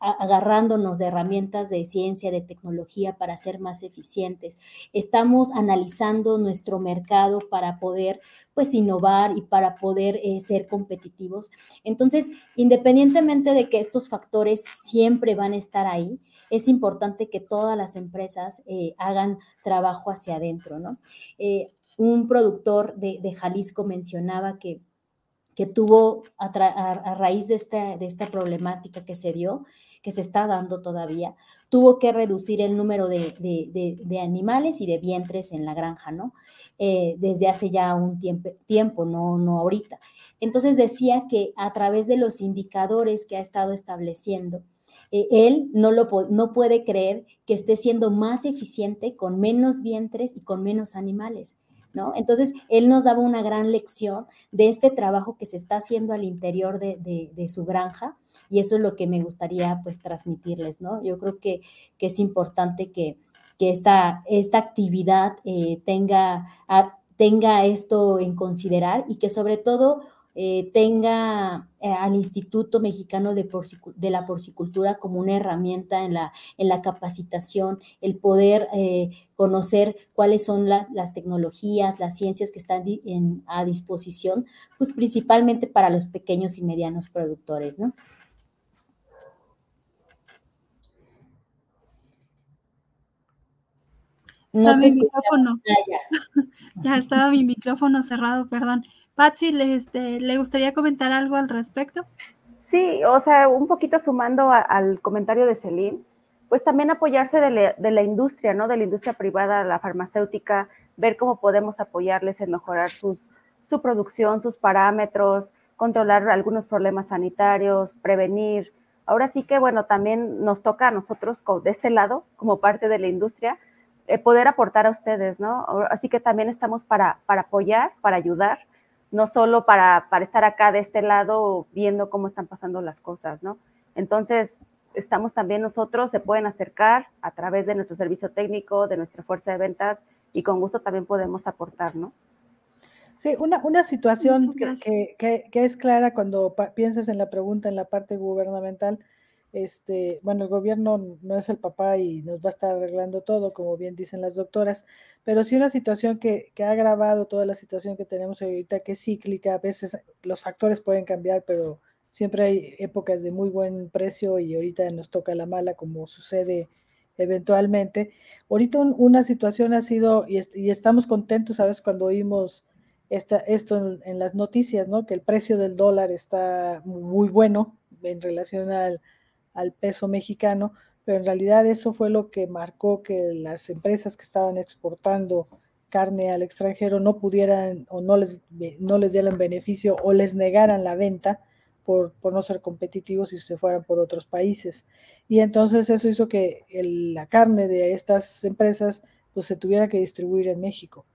agarrándonos de herramientas de ciencia, de tecnología para ser más eficientes, estamos analizando nuestro mercado para poder pues innovar y para poder ser competitivos. Entonces, independientemente de que estos factores siempre van a estar ahí, es importante que todas las empresas eh, hagan trabajo hacia adentro, ¿no? Eh, un productor de, Jalisco mencionaba que, que tuvo a, raíz de esta, de esta problemática que se dio, que se está dando todavía, tuvo que reducir el número de, animales y de vientres en la granja, ¿no? Eh, desde hace ya un tiempo, no, no ahorita. Entonces decía que a través de los indicadores que ha estado estableciendo, eh, él no, lo, no puede creer que esté siendo más eficiente con menos vientres y con menos animales. ¿No? Entonces, él nos daba una gran lección de este trabajo que se está haciendo al interior de, su granja y eso es lo que me gustaría pues transmitirles, ¿no? Yo creo que, es importante que, esta, esta actividad eh, tenga, tenga esto en considerar y que sobre todo eh, tenga eh, al Instituto Mexicano de, la Porcicultura como una herramienta en la, en la capacitación, el poder eh, conocer cuáles son las, tecnologías, las ciencias que están a disposición, pues principalmente para los pequeños y medianos productores, ¿no? No mi micrófono. ya estaba mi micrófono cerrado, perdón. Patsy, ¿le, este, ¿le gustaría comentar algo al respecto? Sí, o sea, un poquito sumando al comentario de Celine, pues también apoyarse de, la industria, ¿no? De la industria privada, la farmacéutica, ver cómo podemos apoyarles en mejorar sus, su producción, sus parámetros, controlar algunos problemas sanitarios, prevenir. Ahora sí que, bueno, también nos toca a nosotros de este lado, como parte de la industria, eh, poder aportar a ustedes, ¿no? Así que también estamos para, para apoyar, para ayudar no solo para, estar acá de este lado viendo cómo están pasando las cosas, ¿no? Entonces, estamos también nosotros, se pueden acercar a través de nuestro servicio técnico, de nuestra fuerza de ventas y con gusto también podemos aportar, ¿no? Sí, una, una situación que, que, es clara cuando piensas en la pregunta en la parte gubernamental este, bueno, el gobierno no es el papá y nos va a estar arreglando todo, como bien dicen las doctoras, pero sí una situación que, ha agravado toda la situación que tenemos ahorita, que es cíclica, a veces los factores pueden cambiar, pero siempre hay épocas de muy buen precio y ahorita nos toca la mala, como sucede eventualmente. Ahorita una situación ha sido, y, estamos contentos, ¿sabes? Cuando oímos esta, esto en, en, las noticias, ¿no? Que el precio del dólar está muy bueno en relación al al peso mexicano, pero en realidad eso fue lo que marcó que las empresas que estaban exportando carne al extranjero no pudieran o no les, no les dieran beneficio o les negaran la venta por, no ser competitivos y se fueran por otros países. Y entonces eso hizo que la carne de estas empresas pues se tuviera que distribuir en México.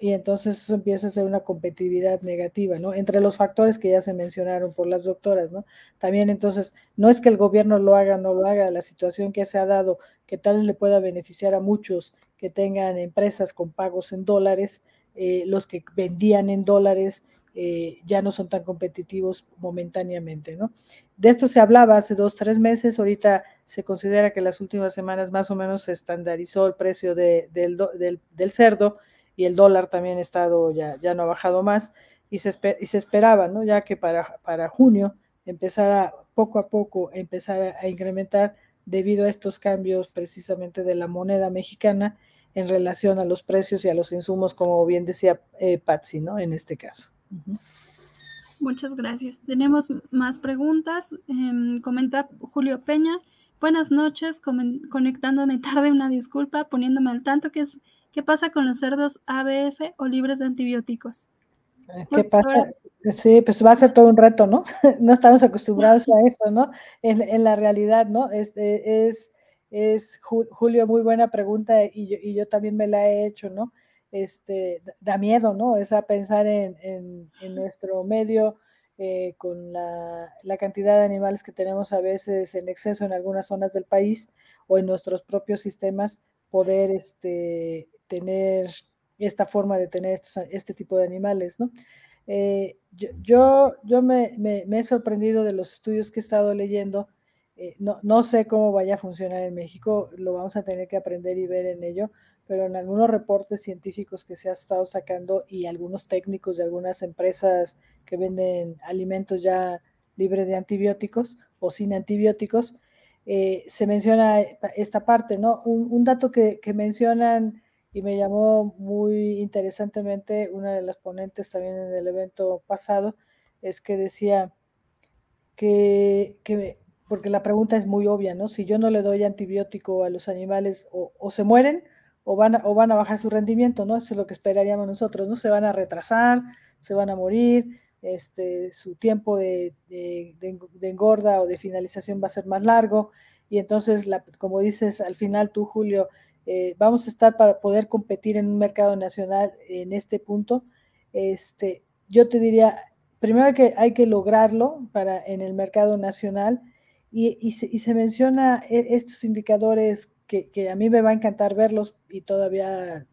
Y entonces eso empieza a ser una competitividad negativa, ¿no? Entre los factores que ya se mencionaron por las doctoras, ¿no? También entonces, no es que el gobierno lo haga, no lo haga, la situación que se ha dado, que tal le pueda beneficiar a muchos que tengan empresas con pagos en dólares, eh, los que vendían en dólares eh, ya no son tan competitivos momentáneamente, ¿no? De esto se hablaba hace dos, tres meses, ahorita se considera que las últimas semanas más o menos se estandarizó el precio del, del cerdo, y el dólar también ha estado, ya, ya no ha bajado más, y se, y se esperaba, ¿no? Ya que para, para junio empezara poco a poco, empezar a, incrementar debido a estos cambios precisamente de la moneda mexicana en relación a los precios y a los insumos, como bien decía eh, Patsy, ¿no? En este caso. Muchas gracias. Tenemos más preguntas. Em, comenta Julio Peña. Buenas noches, conectándome tarde, una disculpa, poniéndome al tanto que es ¿Qué pasa con los cerdos ABF o libres de antibióticos? Eh, ¿Qué pasa? Sí, pues va a ser todo un reto, ¿no? No estamos acostumbrados a eso, ¿no? En, la realidad, ¿no? Este es, es, Julio, muy buena pregunta y yo, también me la he hecho, ¿no? Este, da miedo, ¿no? Es a pensar en, nuestro medio, eh, con la, cantidad de animales que tenemos a veces en exceso en algunas zonas del país o en nuestros propios sistemas, poder este, tener esta forma de tener este tipo de animales, ¿no? Eh, yo, yo, me, he sorprendido de los estudios que he estado leyendo. Eh, no, no, sé cómo vaya a funcionar en México, lo vamos a tener que aprender y ver en ello, pero en algunos reportes científicos que se ha estado sacando y algunos técnicos de algunas empresas que venden alimentos ya libres de antibióticos o sin antibióticos, eh, se menciona esta parte, ¿no? Un, dato que, mencionan y me llamó muy interesantemente una de las ponentes también en el evento pasado, es que decía que, porque la pregunta es muy obvia, ¿no? Si yo no le doy antibiótico a los animales o se mueren o van, a, o van a bajar su rendimiento, ¿no? Eso es lo que esperaríamos nosotros, ¿no? Se van a retrasar, se van a morir, este, su tiempo de, engorda o de finalización va a ser más largo y entonces, como dices al final tú, Julio, eh, vamos a estar para poder competir en un mercado nacional en este punto. Este, yo te diría, primero que hay que lograrlo para, en el mercado nacional y, y, se, y menciona e, estos indicadores que, a mí me va a encantar verlos y todavía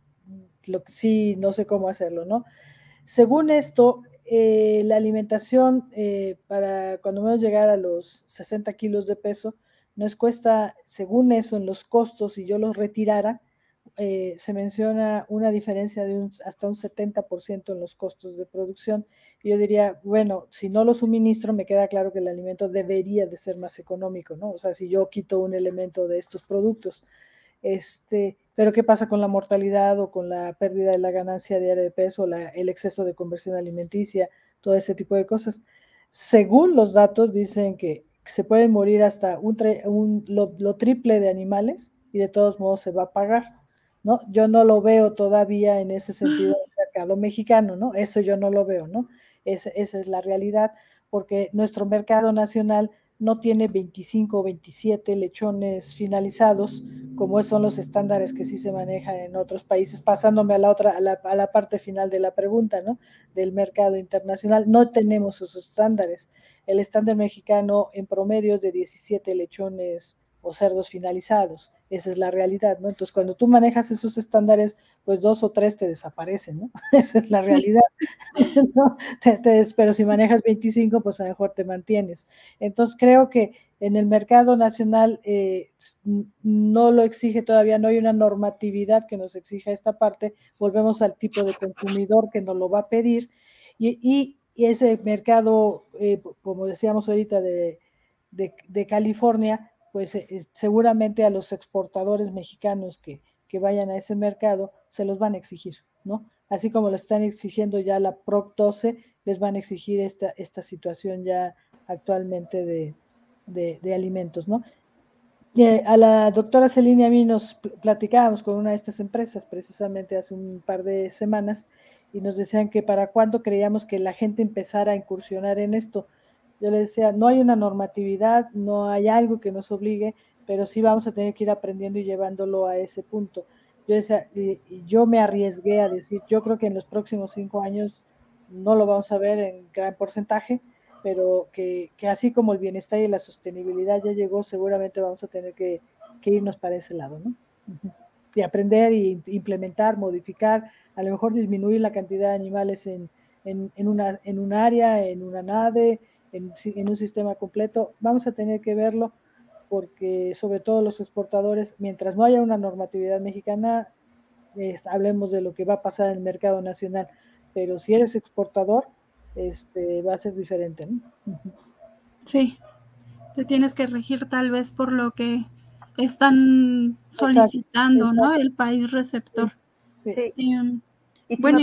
lo, sí no sé cómo hacerlo, ¿no? Según esto, eh, la alimentación eh, para cuando a llegar a los 60 kilos de peso nos cuesta, según eso, en los costos, si yo los retirara, eh, se menciona una diferencia de un, hasta un 70% en los costos de producción. Yo diría, bueno, si no lo suministro, me queda claro que el alimento debería de ser más económico, ¿no? O sea, si yo quito un elemento de estos productos. Este, pero ¿qué pasa con la mortalidad o con la pérdida de la ganancia diaria de peso, la, el exceso de conversión alimenticia, todo ese tipo de cosas? Según los datos, dicen que se puede morir hasta un, lo triple de animales y de todos modos se va a pagar. ¿no? Yo no lo veo todavía en ese sentido del mercado mexicano, ¿no? Eso yo no lo veo, ¿no? esa es la realidad, porque nuestro mercado nacional no tiene 25 o 27 lechones finalizados, como son los estándares que sí se manejan en otros países, pasándome a la otra, a la, a la parte final de la pregunta, ¿no? Del mercado internacional. No tenemos esos estándares. El estándar mexicano en promedio es de 17 lechones o cerdos finalizados. Esa es la realidad, ¿no? Entonces, cuando tú manejas esos estándares, pues dos o tres te desaparecen, ¿no? Esa es la realidad, ¿no? pero si manejas 25, pues a lo mejor te mantienes. Entonces, creo que en el mercado nacional eh, no lo exige todavía, no hay una normatividad que nos exija esta parte. Volvemos al tipo de consumidor que nos lo va a pedir. Y, ese mercado, eh, como decíamos ahorita, de, de California, pues eh, eh, seguramente a los exportadores mexicanos que, vayan a ese mercado se los van a exigir, ¿no? Así como lo están exigiendo ya la PROC 12, les van a exigir esta, esta situación ya actualmente de, alimentos, ¿no? Eh, a la doctora Celina a mí nos platicábamos con una de estas empresas precisamente hace un par de semanas y nos decían que para cuándo creíamos que la gente empezara a incursionar en esto. Yo le decía, no hay una normatividad, no hay algo que nos obligue, pero sí vamos a tener que ir aprendiendo y llevándolo a ese punto. Yo decía, yo me arriesgué a decir, yo creo que en los próximos cinco años no lo vamos a ver en gran porcentaje, pero que, así como el bienestar y la sostenibilidad ya llegó, seguramente vamos a tener que, irnos para ese lado, ¿no? Y aprender y implementar, modificar, a lo mejor disminuir la cantidad de animales en, en, una, en un área, en una nave, en, un sistema completo, vamos a tener que verlo porque sobre todo los exportadores, mientras no haya una normatividad mexicana, hablemos de lo que va a pasar en el mercado nacional, pero si eres exportador, este, va a ser diferente. Sí, te tienes que regir tal vez por lo que están solicitando, ¿no? El país receptor. Sí. Em, y si bueno,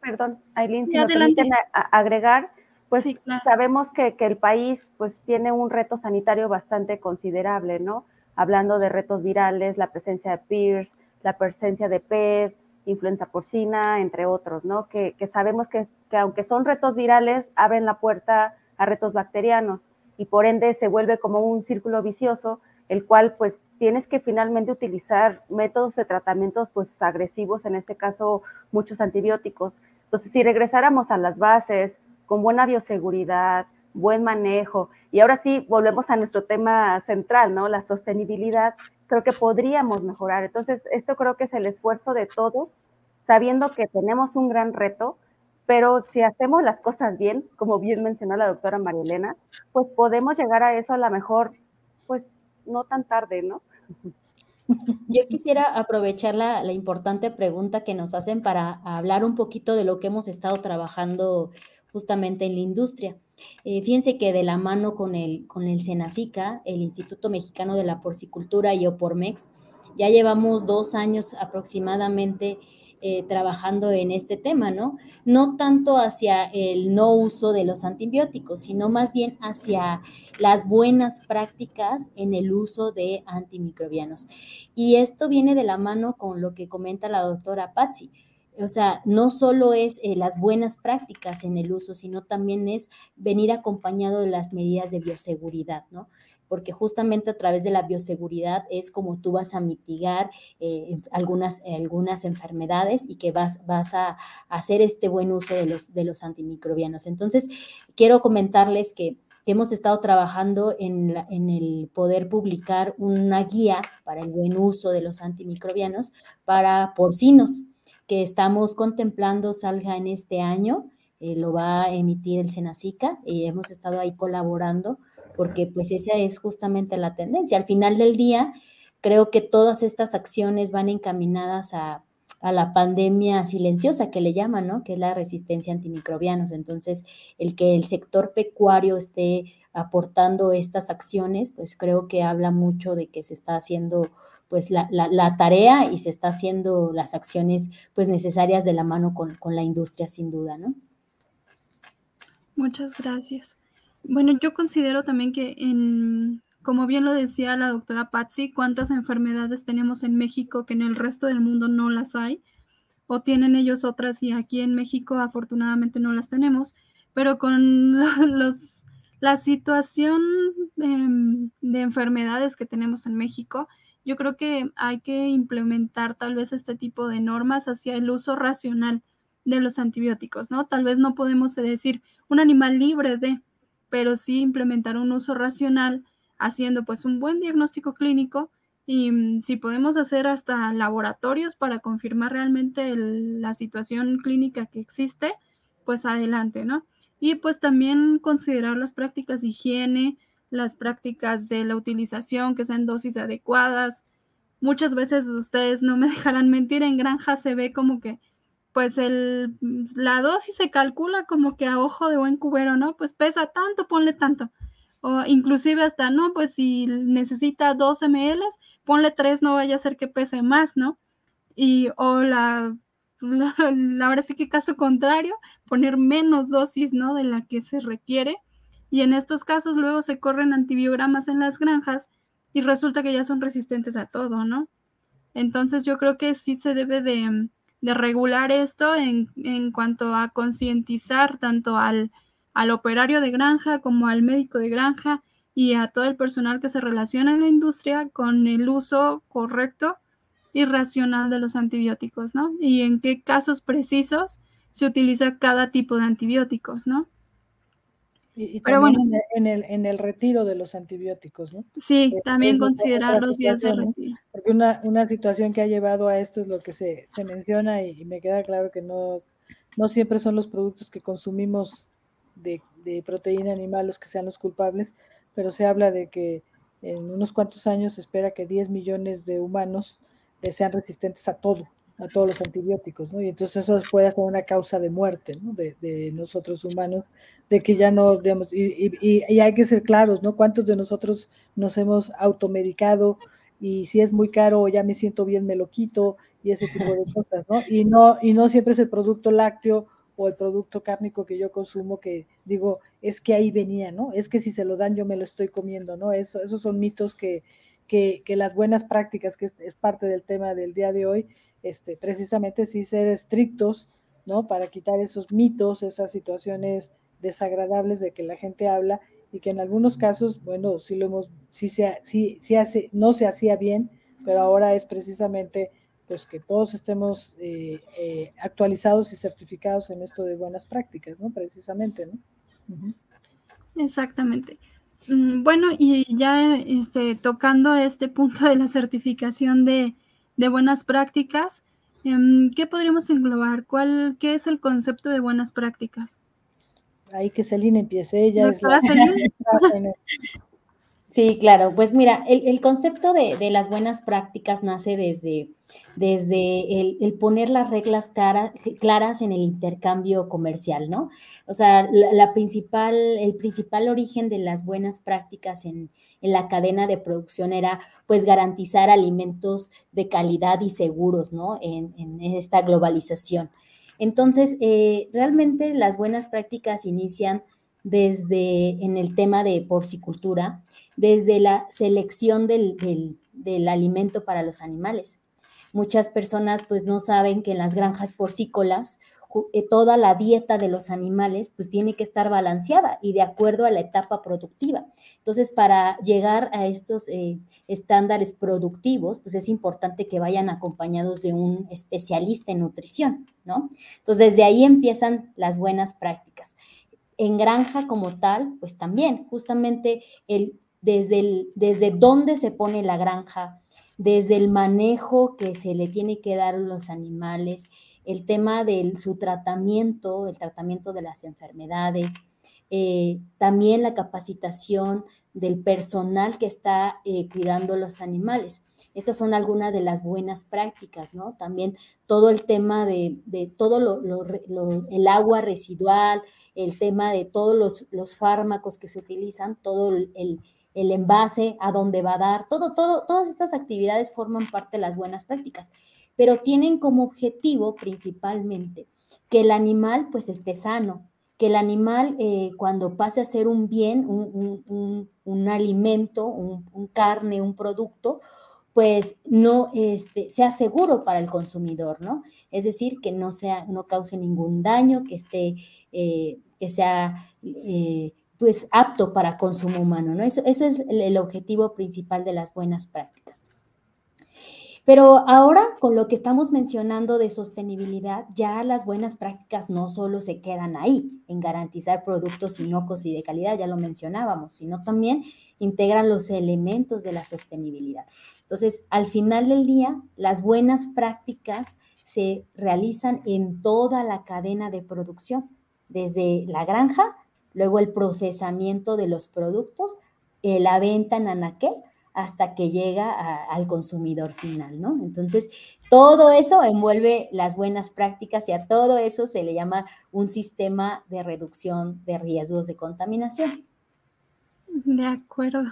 perdón, Aileen, si me permiten agregar, pues sabemos que, el país pues tiene un reto sanitario bastante considerable, ¿no? Hablando de retos virales, la presencia de PIRS, la presencia de PED, influenza porcina, entre otros, ¿no? Que, sabemos que, aunque son retos virales, abren la puerta a retos bacterianos y por ende se vuelve como un círculo vicioso, el cual pues tienes que finalmente utilizar métodos de tratamientos pues agresivos, en este caso muchos antibióticos. Entonces, si regresáramos a las bases, con buena bioseguridad, buen manejo. Y ahora sí, volvemos a nuestro tema central, ¿no? La sostenibilidad. Creo que podríamos mejorar. Entonces, esto creo que es el esfuerzo de todos, sabiendo que tenemos un gran reto, pero si hacemos las cosas bien, como bien mencionó la doctora María Elena, pues podemos llegar a eso a lo mejor, pues no tan tarde, ¿no? Yo quisiera aprovechar la, la, importante pregunta que nos hacen para hablar un poquito de lo que hemos estado trabajando justamente en la industria. Eh, fíjense que de la mano con el, con el Senacica, el Instituto Mexicano de la Porcicultura y Opormex, ya llevamos dos años aproximadamente eh, trabajando en este tema, ¿no? No tanto hacia el no uso de los antibióticos, sino más bien hacia las buenas prácticas en el uso de antimicrobianos. Y esto viene de la mano con lo que comenta la doctora Patsy. O sea, no solo es eh, las buenas prácticas en el uso, sino también es venir acompañado de las medidas de bioseguridad, ¿no? porque justamente a través de la bioseguridad es como tú vas a mitigar eh, algunas, algunas enfermedades y que vas, vas a, hacer este buen uso de los, de los antimicrobianos. Entonces, quiero comentarles que, hemos estado trabajando en, en, el poder publicar una guía para el buen uso de los antimicrobianos para porcinos, que estamos contemplando salga en este año. Eh, lo va a emitir el Senacica y hemos estado ahí colaborando porque pues esa es justamente la tendencia. Al final del día, creo que todas estas acciones van encaminadas a, la pandemia silenciosa que le llaman, ¿no? Que es la resistencia a antimicrobianos. Entonces, el que el sector pecuario esté aportando estas acciones, pues creo que habla mucho de que se está haciendo pues la, la, tarea y se está haciendo las acciones pues necesarias de la mano con, con la industria sin duda, ¿no? Muchas gracias. Bueno, yo considero también que en, como bien lo decía la doctora Patsy, cuántas enfermedades tenemos en México que en el resto del mundo no las hay, o tienen ellos otras y aquí en México afortunadamente no las tenemos, pero con los, la situación em, de enfermedades que tenemos en México, yo creo que hay que implementar tal vez este tipo de normas hacia el uso racional de los antibióticos, ¿no? Tal vez no podemos decir un animal libre de, pero sí implementar un uso racional haciendo pues un buen diagnóstico clínico y mm, si podemos hacer hasta laboratorios para confirmar realmente la situación clínica que existe, pues adelante, ¿no? Y pues también considerar las prácticas de higiene, las prácticas de la utilización, que sean dosis adecuadas. Muchas veces ustedes no me dejarán mentir, en granja se ve como que pues el, la dosis se calcula como que a ojo de buen cubero, ¿no? Pues pesa tanto, ponle tanto. O inclusive hasta, no, pues si necesita 2 ml, ponle 3, no vaya a ser que pese más, ¿no? Y, o la, la, la sí que caso contrario, poner menos dosis, ¿no? De la que se requiere. Y en estos casos luego se corren antibiogramas en las granjas y resulta que ya son resistentes a todo, ¿no? Entonces yo creo que sí se debe de, de regular esto en, en cuanto a concientizar tanto al, al operario de granja como al médico de granja y a todo el personal que se relaciona en la industria con el uso correcto y racional de los antibióticos, ¿no? Y en qué casos precisos se utiliza cada tipo de antibióticos, ¿no? Y, también en, el, en, el, retiro de los antibióticos, ¿no? Sí, también considerar los días de retiro. Porque una, una, situación que ha llevado a esto es lo que se, se menciona y, me queda claro que no, no siempre son los productos que consumimos de, de, proteína animal los que sean los culpables, pero se habla de que en unos cuantos años se espera que 10 millones de humanos eh, sean resistentes a todo, a todos los antibióticos, ¿no? Y entonces eso puede ser una causa de muerte, ¿no? De, de nosotros humanos, de que ya no, digamos, y, y, y, hay que ser claros, ¿no? ¿Cuántos de nosotros nos hemos automedicado y si es muy caro ya me siento bien, me lo quito y ese tipo de cosas, ¿no? Y no, y no siempre es el producto lácteo o el producto cárnico que yo consumo que digo, es que ahí venía, ¿no? Es que si se lo dan yo me lo estoy comiendo, ¿no? Eso, esos son mitos que, que, que las buenas prácticas, que es, es parte del tema del día de hoy, este, precisamente sí ser estrictos, ¿no? Para quitar esos mitos, esas situaciones desagradables de que la gente habla y que en algunos casos, bueno, sí lo hemos, sí se, sí, sí hace, no se hacía bien, pero ahora es precisamente pues que todos estemos eh, eh, actualizados y certificados en esto de buenas prácticas, ¿no? Precisamente, ¿no? Exactamente. Mm, bueno, y ya este, tocando este punto de la certificación de, buenas prácticas, em, ¿qué podríamos englobar? ¿Cuál, ¿Qué es el concepto de buenas prácticas? Ahí que Celine empiece, ella es la... Sí, claro. Pues mira, el, concepto de, las buenas prácticas nace desde, desde el, poner las reglas claras en el intercambio comercial, ¿no? O sea, la, principal, el principal origen de las buenas prácticas en, la cadena de producción era pues garantizar alimentos de calidad y seguros, ¿no? En, esta globalización. Entonces, eh, realmente las buenas prácticas inician desde en el tema de porcicultura, desde la selección del, alimento para los animales. Muchas personas pues no saben que en las granjas porcícolas eh, toda la dieta de los animales pues tiene que estar balanceada y de acuerdo a la etapa productiva. Entonces, para llegar a estos eh, estándares productivos, pues es importante que vayan acompañados de un especialista en nutrición, ¿no? Entonces, desde ahí empiezan las buenas prácticas. En granja como tal, pues también, justamente el desde, desde dónde se pone la granja, desde el manejo que se le tiene que dar a los animales, el tema de su tratamiento, el tratamiento de las enfermedades, eh, también la capacitación del personal que está eh, cuidando los animales. Estas son algunas de las buenas prácticas, ¿no? También todo el tema de, todo el agua residual, el tema de todos los, los fármacos que se utilizan, todo el, el envase, a dónde va a dar, todo, todo, todas estas actividades forman parte de las buenas prácticas, pero tienen como objetivo principalmente que el animal pues esté sano, que el animal eh, cuando pase a ser un bien, un, alimento, un, carne, un producto, pues no este, sea seguro para el consumidor, ¿no? Es decir, que no, sea, no cause ningún daño, que esté, eh, que sea eh, pues apto para consumo humano, ¿no? Eso, eso es el, objetivo principal de las buenas prácticas. Pero ahora, con lo que estamos mencionando de sostenibilidad, ya las buenas prácticas no solo se quedan ahí, en garantizar productos inocuos y de calidad, ya lo mencionábamos, sino también integran los elementos de la sostenibilidad. Entonces, al final del día, las buenas prácticas se realizan en toda la cadena de producción, desde la granja luego el procesamiento de los productos, eh, la venta en anaquel hasta que llega al consumidor final, ¿no? Entonces, todo eso envuelve las buenas prácticas y a todo eso se le llama un sistema de reducción de riesgos de contaminación. De acuerdo.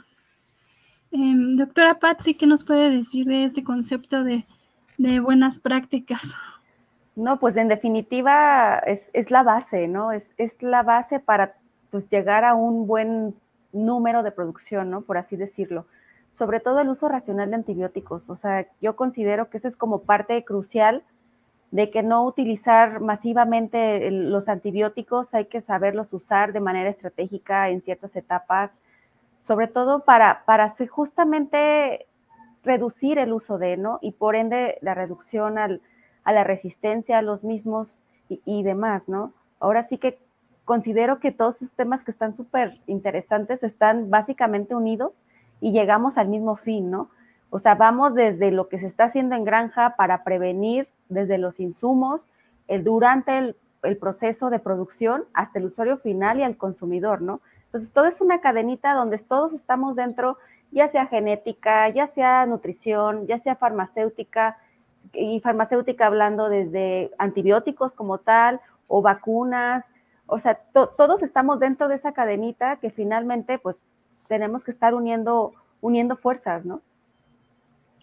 Em, doctora Patsy, ¿qué nos puede decir de este concepto de, buenas prácticas? No, pues en definitiva es, la base, ¿no? Es, es, la base para pues llegar a un buen número de producción, ¿no? Por así decirlo. Sobre todo el uso racional de antibióticos. O sea, yo considero que eso es como parte crucial de que no utilizar masivamente los antibióticos, hay que saberlos usar de manera estratégica en ciertas etapas, sobre todo para, para justamente reducir el uso de, ¿no? Y por ende la reducción a la resistencia a los mismos y, y demás, ¿no? Ahora sí que considero que todos esos temas que están súper interesantes están básicamente unidos y llegamos al mismo fin, ¿no? O sea, vamos desde lo que se está haciendo en granja para prevenir, desde los insumos, el, durante el, el proceso de producción hasta el usuario final y al consumidor, ¿no? Entonces, todo es una cadenita donde todos estamos dentro, ya sea genética, ya sea nutrición, ya sea farmacéutica, y farmacéutica hablando desde antibióticos como tal, o vacunas, o sea, todos estamos dentro de esa cadenita que finalmente pues tenemos que estar uniendo, uniendo fuerzas, ¿no?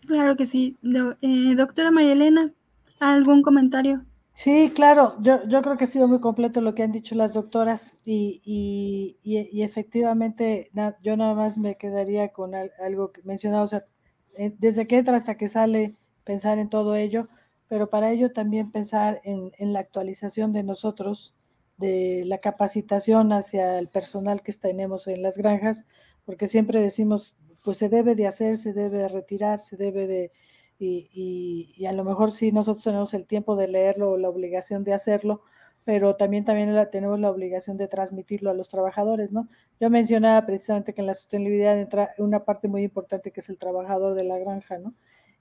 Claro que sí. Eh, doctora María Elena, ¿algún comentario? Sí, claro, yo, yo creo que ha sido muy completo lo que han dicho las doctoras y, y, efectivamente yo nada más me quedaría con algo que mencionado, o sea, eh, desde que entra hasta que sale, pensar en todo ello, pero para ello también pensar en, en la actualización de nosotros, de la capacitación hacia el personal que tenemos en las granjas, porque siempre decimos, pues se debe de hacer, se debe de retirar, se debe de y, y, a lo mejor sí nosotros tenemos el tiempo de leerlo o la obligación de hacerlo, pero también, también la, tenemos la obligación de transmitirlo a los trabajadores, ¿no? Yo mencionaba precisamente que en la sostenibilidad entra una parte muy importante que es el trabajador de la granja, ¿no?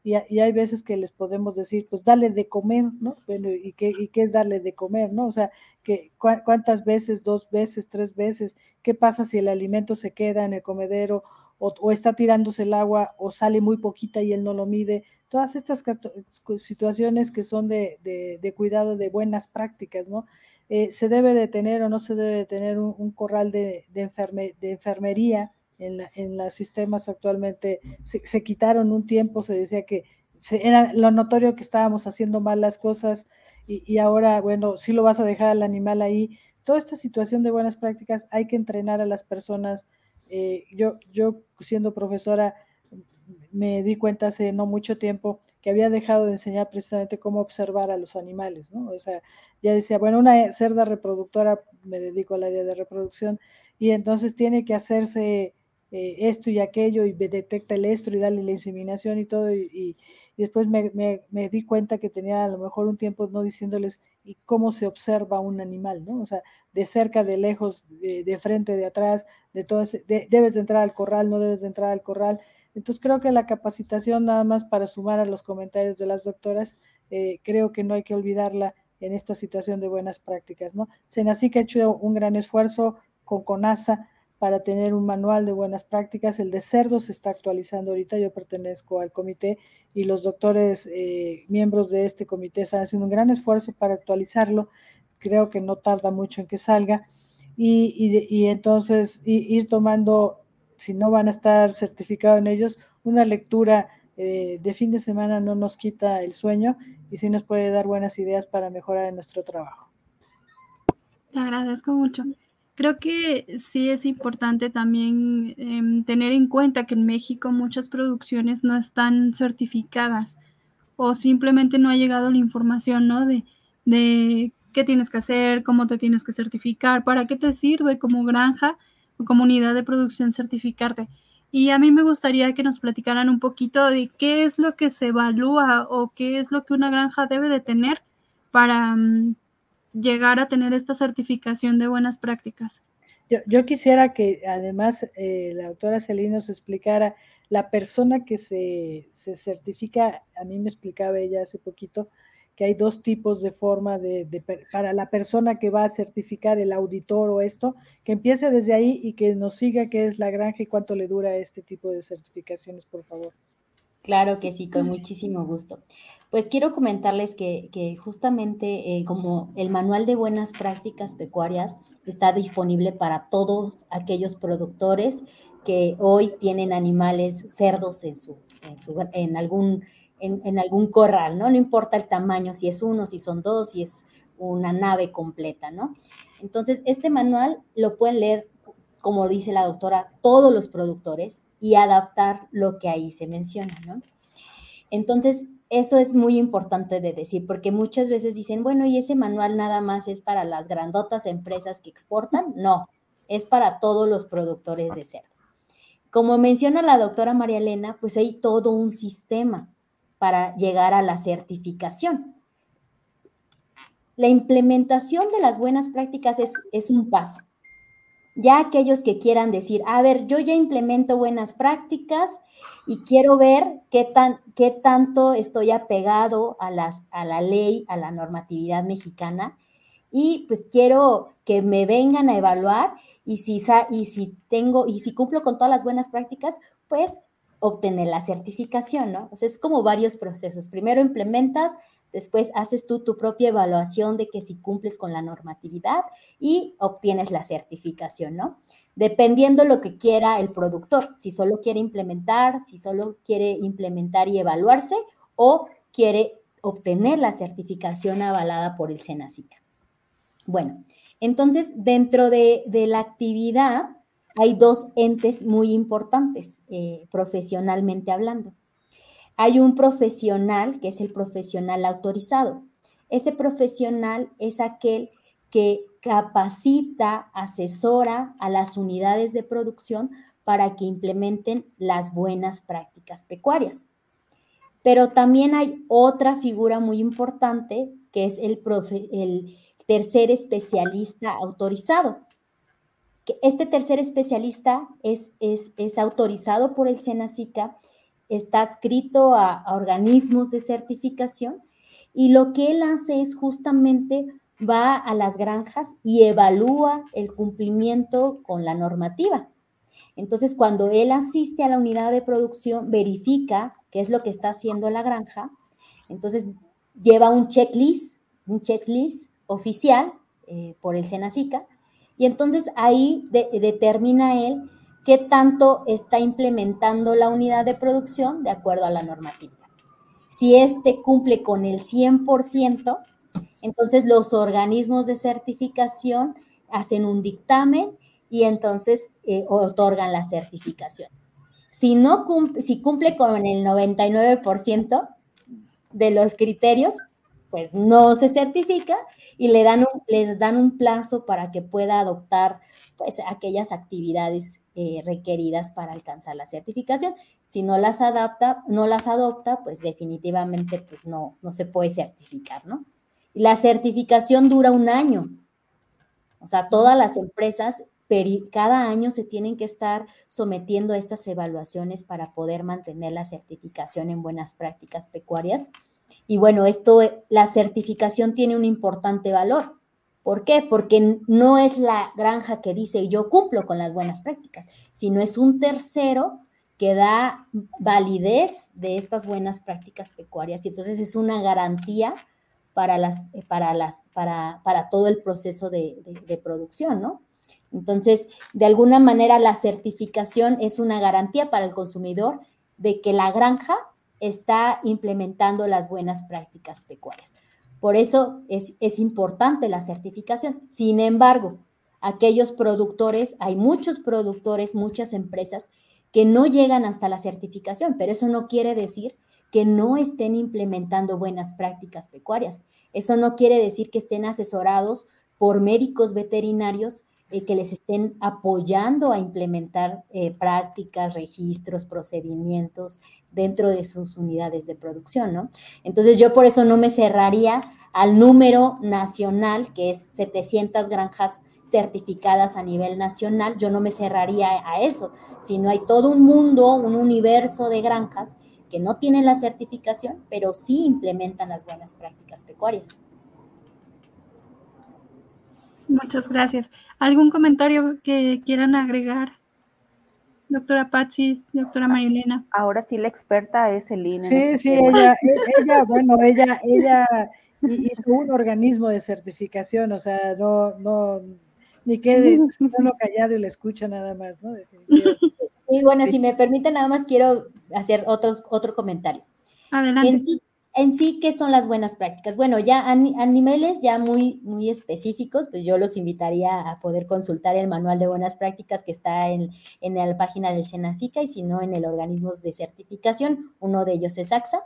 Y, hay veces que les podemos decir, pues dale de comer, ¿no? Bueno, ¿y qué, ¿y qué es darle de comer, ¿no? O sea, que, ¿cuántas veces, dos veces, tres veces? ¿Qué pasa si el alimento se queda en el comedero o, está tirándose el agua o sale muy poquita y él no lo mide? Todas estas situaciones que son de, de, cuidado de buenas prácticas, ¿no? Eh, ¿Se debe de tener o no se debe de tener un, corral de, de, de enfermería? En, la, en los sistemas actualmente se, quitaron un tiempo, se decía que era lo notorio que estábamos haciendo mal las cosas y, ahora, bueno, si lo vas a dejar al animal ahí. Toda esta situación de buenas prácticas hay que entrenar a las personas. Eh, yo, yo siendo profesora me di cuenta hace no mucho tiempo que había dejado de enseñar precisamente cómo observar a los animales, ¿no? O sea, ya decía, bueno, una cerda reproductora, me dedico al área de reproducción, y entonces tiene que hacerse eh, esto y aquello y detecta el estro y darle la inseminación y todo. Y, después me, di cuenta que tenía a lo mejor un tiempo no diciéndoles y cómo se observa un animal, ¿no? O sea, de cerca, de lejos, de, frente, de atrás, de todo debes de entrar al corral, no debes de entrar al corral. Entonces creo que la capacitación, nada más para sumar a los comentarios de las doctoras, eh, creo que no hay que olvidarla en esta situación de buenas prácticas, ¿no? Senacica ha hecho un gran esfuerzo con CONASA para tener un manual de buenas prácticas. El de cerdos se está actualizando ahorita, yo pertenezco al comité y los doctores eh, miembros de este comité están haciendo un gran esfuerzo para actualizarlo. Creo que no tarda mucho en que salga. Y, entonces ir tomando, si no van a estar certificados en ellos, una lectura eh, de fin de semana no nos quita el sueño y sí nos puede dar buenas ideas para mejorar nuestro trabajo. Te agradezco mucho. Creo que sí es importante también em, tener en cuenta que en México muchas producciones no están certificadas o simplemente no ha llegado la información, ¿no? De, de qué tienes que hacer, cómo te tienes que certificar, para qué te sirve como granja o como unidad de producción certificarte. Y a mí me gustaría que nos platicaran un poquito de qué es lo que se evalúa o qué es lo que una granja debe de tener para, mm, llegar a tener esta certificación de buenas prácticas. Yo, quisiera que además eh, la doctora Celina nos explicara la persona que se, certifica, a mí me explicaba ella hace poquito, que hay dos tipos de forma de, para la persona que va a certificar el auditor o esto, que empiece desde ahí y que nos siga qué es la granja y cuánto le dura este tipo de certificaciones, por favor. Claro que sí, con muchísimo gusto. Pues quiero comentarles que, justamente eh, como el manual de buenas prácticas pecuarias está disponible para todos aquellos productores que hoy tienen animales cerdos en, su, en, algún, en, algún corral, ¿no? No importa el tamaño, si es uno, si son dos, si es una nave completa, ¿no? Entonces, este manual lo pueden leer, como dice la doctora, todos los productores y adaptar lo que ahí se menciona, ¿no? Entonces, eso es muy importante de decir, porque muchas veces dicen, bueno, ¿y ese manual nada más es para las grandotas empresas que exportan? No, es para todos los productores de cerdo. Como menciona la doctora María Elena, pues hay todo un sistema para llegar a la certificación. La implementación de las buenas prácticas es, es un paso. Ya aquellos que quieran decir, a ver, yo ya implemento buenas prácticas y quiero ver qué, tan, qué tanto estoy apegado a, las, a la ley, a la normatividad mexicana y pues quiero que me vengan a evaluar y si, y si tengo y si cumplo con todas las buenas prácticas, pues obtener la certificación, ¿no? O es como varios procesos. Primero implementas, después haces tú tu propia evaluación de que si cumples con la normatividad y obtienes la certificación, ¿no? dependiendo lo que quiera el productor, si solo quiere implementar, si solo quiere implementar y evaluarse o quiere obtener la certificación avalada por el SENACICA. Bueno, entonces dentro de, la actividad hay dos entes muy importantes eh, profesionalmente hablando. Hay un profesional que es el profesional autorizado. Ese profesional es aquel que capacita, asesora a las unidades de producción para que implementen las buenas prácticas pecuarias. Pero también hay otra figura muy importante que es el, tercer especialista autorizado. Este tercer especialista es, es, es autorizado por el SENACICA, está adscrito a, organismos de certificación y lo que él hace es justamente va a las granjas y evalúa el cumplimiento con la normativa. Entonces, cuando él asiste a la unidad de producción, verifica qué es lo que está haciendo la granja, entonces lleva un checklist, un checklist oficial eh, por el Senacica, y entonces ahí determina él qué tanto está implementando la unidad de producción de acuerdo a la normatividad. Si éste cumple con el 100%, entonces los organismos de certificación hacen un dictamen y entonces eh, otorgan la certificación. Si, no cumple, si cumple con el 99% de los criterios, pues no se certifica y le dan un, les dan un plazo para que pueda adoptar pues aquellas actividades eh, requeridas para alcanzar la certificación. Si no las adapta, no las adopta, pues definitivamente pues no, no se puede certificar, ¿no? La certificación dura un año. O sea, todas las empresas cada año se tienen que estar sometiendo a estas evaluaciones para poder mantener la certificación en buenas prácticas pecuarias. Y bueno, esto, la certificación tiene un importante valor. ¿Por qué? Porque no es la granja que dice yo cumplo con las buenas prácticas, sino es un tercero que da validez de estas buenas prácticas pecuarias y entonces es una garantía para, las, para, las, para, para todo el proceso de, de producción, ¿no? Entonces, de alguna manera la certificación es una garantía para el consumidor de que la granja está implementando las buenas prácticas pecuarias. Por eso es, importante la certificación. Sin embargo, aquellos productores, hay muchos productores, muchas empresas que no llegan hasta la certificación, pero eso no quiere decir que no estén implementando buenas prácticas pecuarias. Eso no quiere decir que estén asesorados por médicos veterinarios eh, que les estén apoyando a implementar eh, prácticas, registros, procedimientos dentro de sus unidades de producción, ¿no? Entonces yo por eso no me cerraría al número nacional, que es 700 granjas certificadas a nivel nacional, yo no me cerraría a eso, sino hay todo un mundo, un universo de granjas que no tienen la certificación, pero sí implementan las buenas prácticas pecuarias. Muchas gracias. ¿Algún comentario que quieran agregar? Doctora Patsy, doctora Marilena. Ahora sí la experta es Elina. Sí, sí, ella, e, ella, bueno, ella, ella hizo un organismo de certificación, o sea, no, no, ni quede solo callado y le escucha nada más, ¿no? Y bueno, si me permite, nada más quiero hacer otros, otro comentario. Adelante en sí, ¿qué son las buenas prácticas? Bueno, ya a, niveles ya muy, muy específicos, pues yo los invitaría a poder consultar el manual de buenas prácticas que está en, la página del SENACICA y si no en el organismo de certificación, uno de ellos es AXA.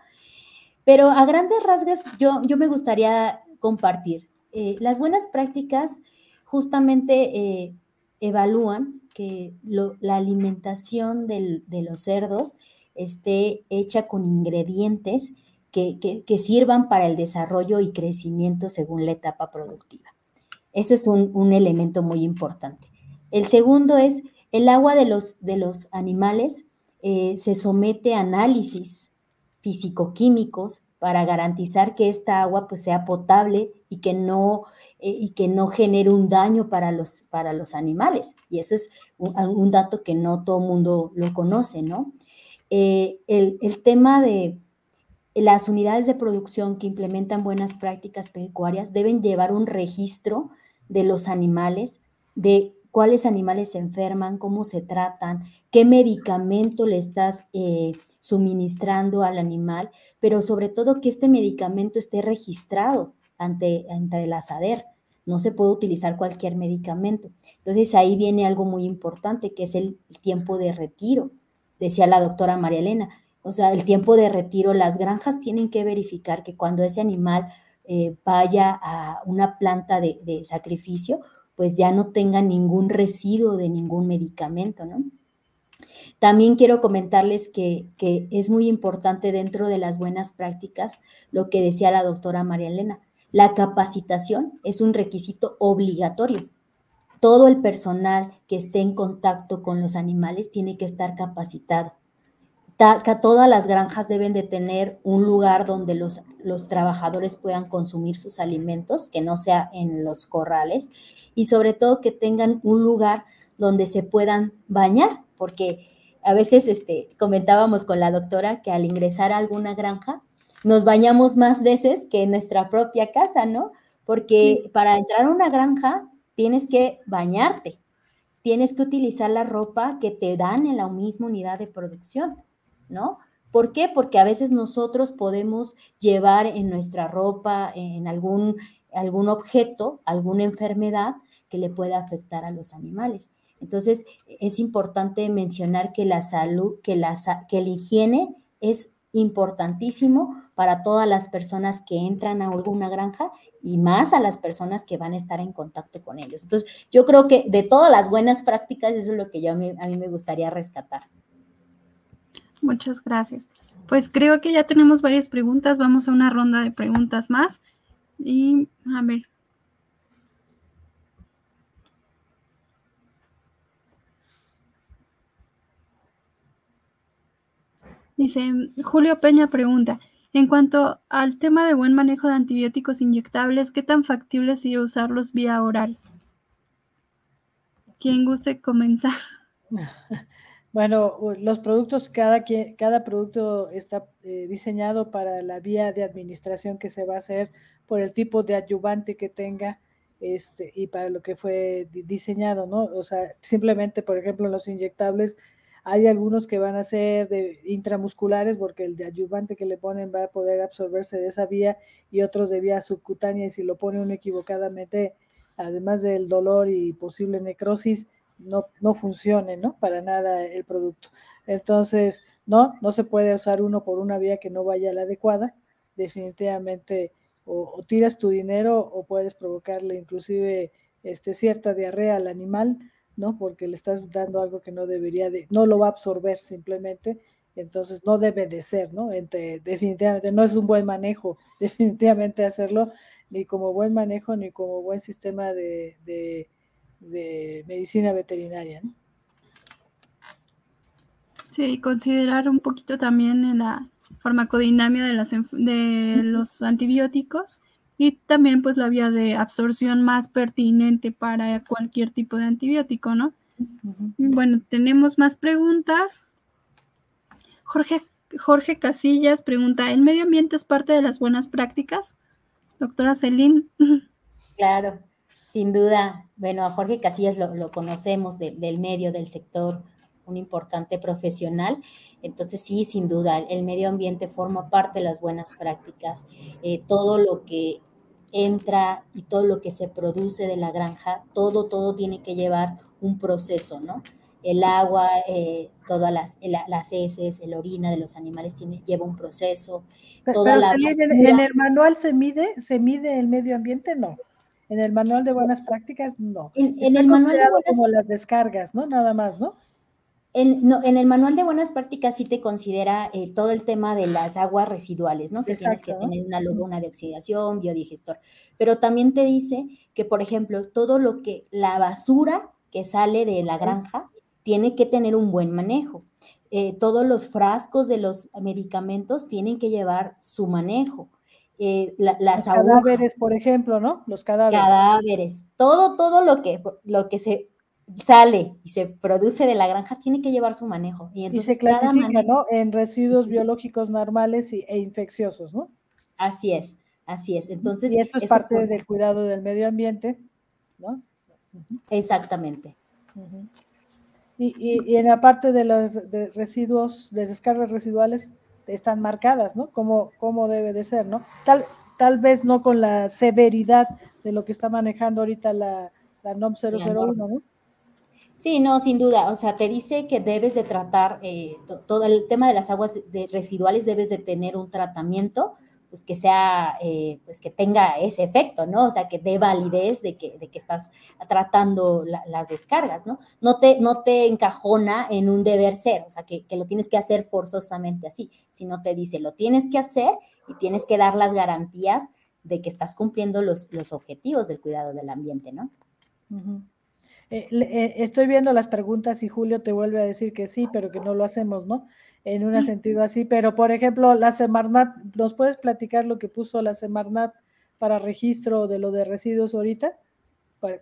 Pero a grandes rasgos yo, yo me gustaría compartir. Eh, las buenas prácticas justamente eh, evalúan que la alimentación de los cerdos esté hecha con ingredientes que, sirvan para el desarrollo y crecimiento según la etapa productiva. Ese es un, elemento muy importante. El segundo es el agua de los, de los animales eh, se somete a análisis físico-químicos para garantizar que esta agua pues, sea potable y que no, eh, y que no genere un daño para los, para los animales. Y eso es un, dato que no todo el mundo lo conoce, ¿no? Eh, el, el, tema de, las unidades de producción que implementan buenas prácticas pecuarias deben llevar un registro de los animales, de cuáles animales se enferman, cómo se tratan, qué medicamento le estás eh, suministrando al animal, pero sobre todo que este medicamento esté registrado ante, ante asader. No se puede utilizar cualquier medicamento. Entonces ahí viene algo muy importante, que es el tiempo de retiro. Decía la doctora María Elena, o sea, el tiempo de retiro, las granjas tienen que verificar que cuando ese animal eh, vaya a una planta de, sacrificio, pues ya no tenga ningún residuo de ningún medicamento, ¿no? También quiero comentarles que, es muy importante dentro de las buenas prácticas lo que decía la doctora María Elena. La capacitación es un requisito obligatorio. Todo el personal que esté en contacto con los animales tiene que estar capacitado. Todas las granjas deben de tener un lugar donde los, los trabajadores puedan consumir sus alimentos, que no sea en los corrales, y sobre todo que tengan un lugar donde se puedan bañar, porque a veces este, comentábamos con la doctora que al ingresar a alguna granja nos bañamos más veces que en nuestra propia casa, ¿no? Porque para entrar a una granja tienes que bañarte, tienes que utilizar la ropa que te dan en la misma unidad de producción, ¿no? ¿Por qué? Porque a veces nosotros podemos llevar en nuestra ropa, en algún, algún objeto, alguna enfermedad que le pueda afectar a los animales. Entonces, es importante mencionar que la salud, que la, que la higiene es importantísimo para todas las personas que entran a alguna granja y más a las personas que van a estar en contacto con ellos. Entonces, yo creo que de todas las buenas prácticas, eso es lo que yo a mí, a mí me gustaría rescatar. Muchas gracias. Pues creo que ya tenemos varias preguntas. Vamos a una ronda de preguntas más. Y a ver, Dice, Julio Peña pregunta, en cuanto al tema de buen manejo de antibióticos inyectables, ¿qué tan factible sería usarlos vía oral? ¿Quién guste comenzar? Bueno, los productos, cada, cada producto está eh, diseñado para la vía de administración que se va a hacer por el tipo de adyuvante que tenga este, y para lo que fue diseñado, ¿no? O sea, simplemente, por ejemplo, los inyectables hay algunos que van a ser de intramusculares porque el de adyuvante que le ponen va a poder absorberse de esa vía y otros de vía subcutánea y si lo pone uno equivocadamente, además del dolor y posible necrosis, no, no funcione, ¿no? Para nada el producto. Entonces, no, no se puede usar uno por una vía que no vaya a la adecuada. Definitivamente o, tiras tu dinero o puedes provocarle inclusive este, cierta diarrea al animal ¿no? Porque le estás dando algo que no debería de, no lo va a absorber simplemente, entonces no debe de ser, ¿no? definitivamente no es un buen manejo, definitivamente hacerlo, ni como buen manejo, ni como buen sistema de, medicina veterinaria, ¿no? Sí, considerar un poquito también en la farmacodinamia de, las, de los antibióticos y también pues la vía de absorción más pertinente para cualquier tipo de antibiótico, ¿no? Bueno, tenemos más preguntas. Jorge, Jorge Casillas pregunta, ¿el medio ambiente es parte de las buenas prácticas? Doctora Celín. Claro, sin duda. Bueno, a Jorge Casillas lo, conocemos del medio, del sector, un importante profesional. Entonces, sí, sin duda, el medio ambiente forma parte de las buenas prácticas. Eh, todo lo que entra y todo lo que se produce de la granja, todo, todo tiene que llevar un proceso, ¿no? El agua, eh, todas las, las heces, el orina de los animales tiene, lleva un proceso. Toda la en, el manual se mide, se mide el medio ambiente, no. En el manual de buenas prácticas, no. En, el manual de como las descargas, ¿no? Nada más, ¿no? En, no, en, el manual de buenas prácticas sí te considera eh, todo el tema de las aguas residuales, ¿no? Que tienes que tener una, luego una de oxidación, biodigestor. Pero también te dice que, por ejemplo, todo lo que, la basura que sale de la granja tiene que tener un buen manejo. Eh, todos los frascos de los medicamentos tienen que llevar su manejo. Eh, las los cadáveres, por ejemplo, ¿no? Los cadáveres. Cadáveres. Todo, todo lo que, lo que se sale y se produce de la granja tiene que llevar su manejo. Y, entonces se clasifica, ¿no? En residuos biológicos normales e infecciosos, ¿no? Así es, así es. Entonces, y esto es parte del cuidado del medio ambiente, ¿no? Exactamente. y, en la parte de los residuos, de descargas residuales, están marcadas, ¿no? Como, cómo debe de ser, ¿no? Tal, tal vez no con la severidad de lo que está manejando ahorita la, la NOM 001, ¿no? Sí, no, sin duda. O sea, te dice que debes de tratar eh, todo el tema de las aguas residuales, debes de tener un tratamiento pues que sea, eh, pues que tenga ese efecto, ¿no? O sea, que dé validez de que, de que estás tratando las descargas, ¿no? No te, no te encajona en un deber ser, o sea, que, que, lo tienes que hacer forzosamente así, sino te dice, lo tienes que hacer y tienes que dar las garantías de que estás cumpliendo los, los objetivos del cuidado del ambiente, ¿no? Eh, eh, estoy viendo las preguntas y Julio te vuelve a decir que sí, pero que no lo hacemos, ¿no? En un sentido así, pero por ejemplo, la Semarnat, ¿nos puedes platicar lo que puso la Semarnat para registro de lo de residuos ahorita?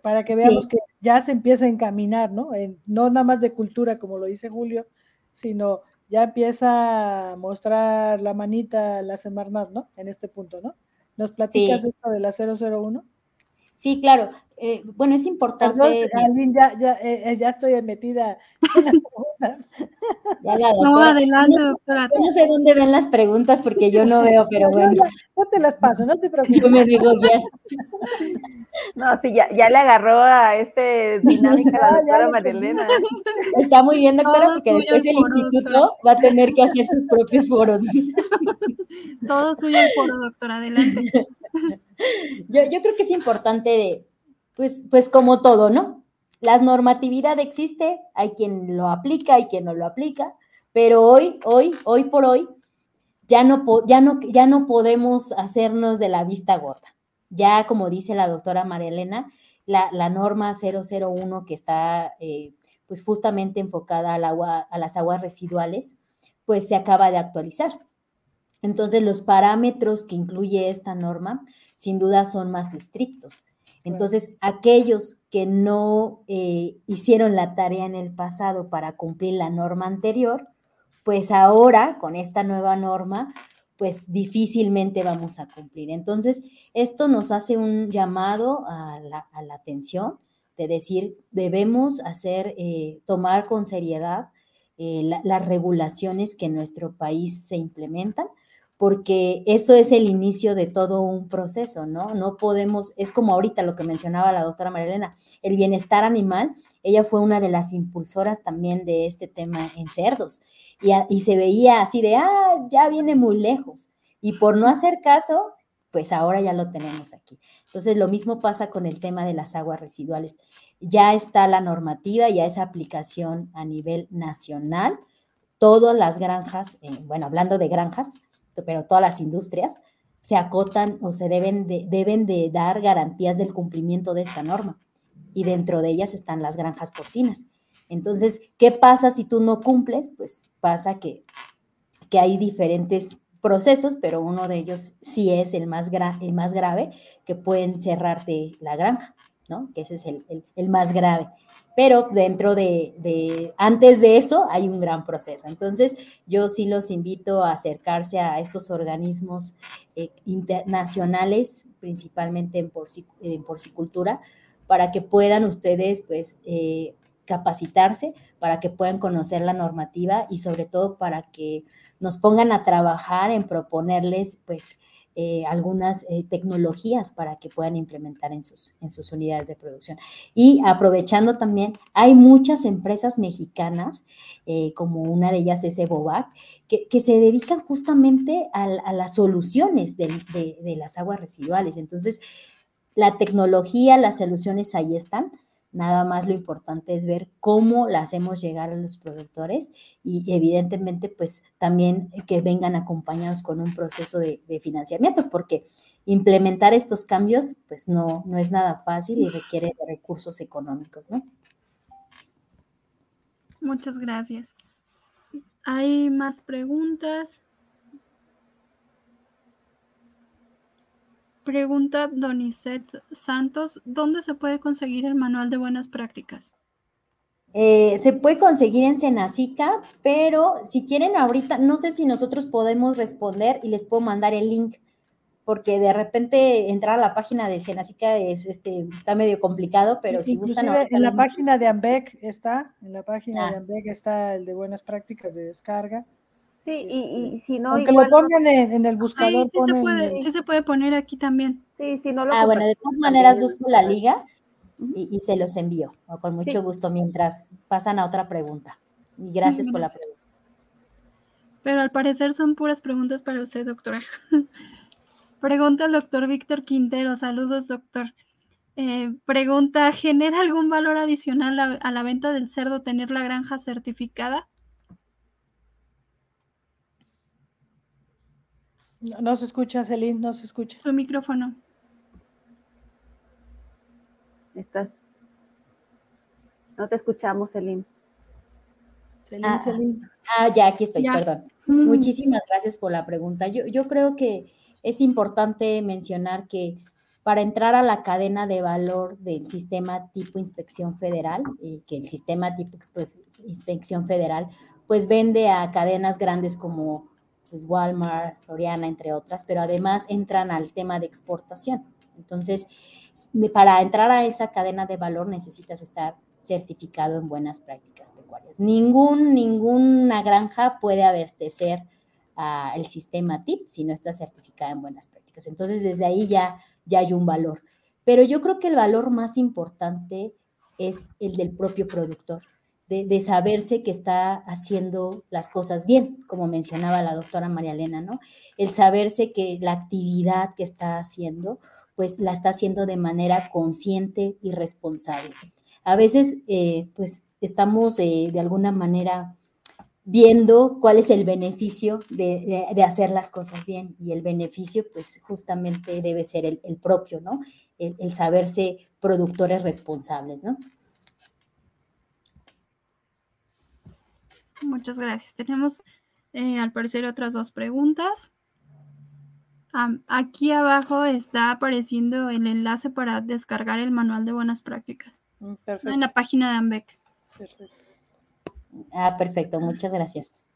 Para, que veamos que ya se empieza a encaminar, ¿no? no nada más de cultura, como lo dice Julio, sino ya empieza a mostrar la manita la Semarnat, ¿no? En este punto, ¿no? ¿Nos platicas esto de la 001? Sí, claro. Eh, bueno, es importante. Perdón, ya, ya, eh, ya, estoy metida en las preguntas. no, adelante, doctora. no sé dónde ven las preguntas porque yo no veo, pero bueno. No, te las paso, no te preocupes. Yo me digo ya. No, sí, ya, ya le agarró a este dinámica la doctora Marilena. Está muy bien, doctora, porque después el instituto va a tener que hacer sus propios foros. Todo suyo el foro, doctora, adelante. Yo, yo creo que es importante, pues, pues como todo, ¿no? La normatividad existe, hay quien lo aplica, hay quien no lo aplica, pero hoy, hoy, hoy por hoy, ya no, ya no, ya no podemos hacernos de la vista gorda. Ya, como dice la doctora María Elena, la, norma 001 que está eh, pues justamente enfocada al agua, a las aguas residuales, pues se acaba de actualizar. Entonces, los parámetros que incluye esta norma sin duda son más estrictos. Entonces, aquellos que no eh, hicieron la tarea en el pasado para cumplir la norma anterior, pues ahora con esta nueva norma, pues difícilmente vamos a cumplir. Entonces, esto nos hace un llamado a la, atención de decir, debemos hacer, eh, tomar con seriedad eh, las regulaciones que en nuestro país se implementan porque eso es el inicio de todo un proceso, ¿no? No podemos, es como ahorita lo que mencionaba la doctora Marilena, el bienestar animal, ella fue una de las impulsoras también de este tema en cerdos, y, se veía así de, ah, ya viene muy lejos, y por no hacer caso, pues ahora ya lo tenemos aquí. Entonces, lo mismo pasa con el tema de las aguas residuales. Ya está la normativa, ya es aplicación a nivel nacional. Todas las granjas, eh, bueno, hablando de granjas, pero todas las industrias se acotan o se deben de, deben de dar garantías del cumplimiento de esta norma. Y dentro de ellas están las granjas porcinas. Entonces, ¿qué pasa si tú no cumples? Pues pasa que, que hay diferentes procesos, pero uno de ellos sí es el más, el más grave, que pueden cerrarte la granja, Que ese es el, el más grave pero dentro de, antes de eso hay un gran proceso. Entonces, yo sí los invito a acercarse a estos organismos eh, internacionales, principalmente en, porcicultura, para que puedan ustedes, pues, eh, capacitarse, para que puedan conocer la normativa y sobre todo para que nos pongan a trabajar en proponerles, pues, eh, algunas eh, tecnologías para que puedan implementar en sus, en sus unidades de producción. Y aprovechando también, hay muchas empresas mexicanas, eh, como una de ellas es Evovac, que, que se dedican justamente a, las soluciones de, de las aguas residuales. Entonces, la tecnología, las soluciones ahí están Nada más lo importante es ver cómo la hacemos llegar a los productores y evidentemente pues también que vengan acompañados con un proceso de, financiamiento, porque implementar estos cambios pues no, no es nada fácil y requiere recursos económicos, ¿no? Muchas gracias. ¿Hay más preguntas? Pregunta Donicet Santos, ¿dónde se puede conseguir el manual de buenas prácticas? Eh, se puede conseguir en Senacica, pero si quieren ahorita, no sé si nosotros podemos responder y les puedo mandar el link, porque de repente entrar a la página de Senacica es, este, está medio complicado, pero si gustan En la página de AMBEC está, en la página de ah. AMBEC está el de buenas prácticas de descarga. Sí, y, este, si no. Aunque lo pongan en, el buscador. Sí, sí, se puede, sí se puede poner aquí también. Sí, si no lo Ah, bueno, de todas maneras busco la liga y, se los envío, con mucho gusto, mientras pasan a otra pregunta. Y gracias por la pregunta. Pero al parecer son puras preguntas para usted, doctora. Pregunta el doctor Víctor Quintero. Saludos, doctor. Eh, pregunta, ¿genera algún valor adicional a, la venta del cerdo tener la granja certificada? No, se escucha, Celine, no se escucha. Su micrófono. Estás. No te escuchamos, Celine. Celine, ah, Celine. Ah, ya, aquí estoy, perdón. Mm. Muchísimas gracias por la pregunta. Yo, yo creo que es importante mencionar que para entrar a la cadena de valor del sistema tipo inspección federal, eh, que el sistema tipo inspección federal, pues vende a cadenas grandes como pues, Walmart, Soriana, entre otras, pero además entran al tema de exportación. Entonces, para entrar a esa cadena de valor necesitas estar certificado en buenas prácticas pecuarias. Ningún, ninguna granja puede abastecer el sistema TIP si no está certificada en buenas prácticas. Entonces, desde ahí ya, ya hay un valor. Pero yo creo que el valor más importante es el del propio productor, de, saberse que está haciendo las cosas bien, como mencionaba la doctora María Elena, ¿no? El saberse que la actividad que está haciendo, pues la está haciendo de manera consciente y responsable. A veces, eh, pues estamos eh, de alguna manera viendo cuál es el beneficio de, hacer las cosas bien. Y el beneficio, pues justamente debe ser el, propio, ¿no? El, saberse productores responsables, ¿no? Muchas gracias. Tenemos, eh, al parecer, otras dos preguntas. aquí abajo está apareciendo el enlace para descargar el manual de buenas prácticas. Mm, en la página de AMBEC. Perfecto. Ah, perfecto, muchas gracias.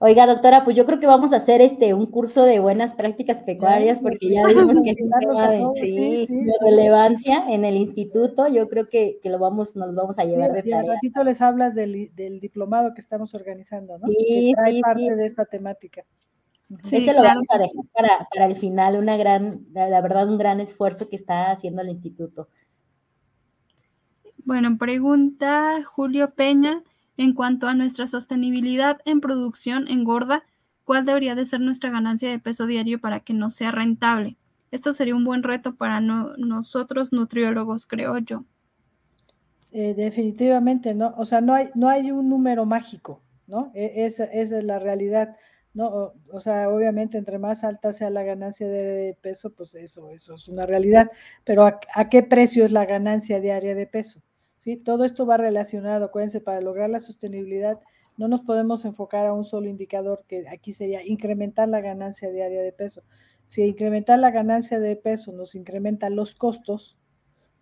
Oiga, doctora, pues yo creo que vamos a hacer este un curso de buenas prácticas pecuarias porque ya vimos que es un tema de, relevancia en el instituto. Yo creo que, lo vamos, nos vamos a llevar de tarea. Y ratito les hablas del, diplomado que estamos organizando, ¿no? Sí, que trae parte de esta temática. Eso lo vamos a dejar para, para el final, una gran, la verdad, un gran esfuerzo que está haciendo el instituto. Bueno, pregunta Julio Peña. En cuanto a nuestra sostenibilidad en producción engorda, ¿cuál debería de ser nuestra ganancia de peso diario para que no sea rentable? Esto sería un buen reto para nosotros nutriólogos, creo yo. Eh, definitivamente, ¿no? O sea, no hay, no hay un número mágico, ¿no? E, esa, es la realidad, ¿no? O, sea, obviamente, entre más alta sea la ganancia de peso, pues eso, eso es una realidad. Pero ¿a qué precio es la ganancia diaria de peso? ¿Sí? Todo esto va relacionado, acuérdense, para lograr la sostenibilidad no nos podemos enfocar a un solo indicador, que aquí sería incrementar la ganancia diaria de peso. Si incrementar la ganancia de peso nos incrementa los costos,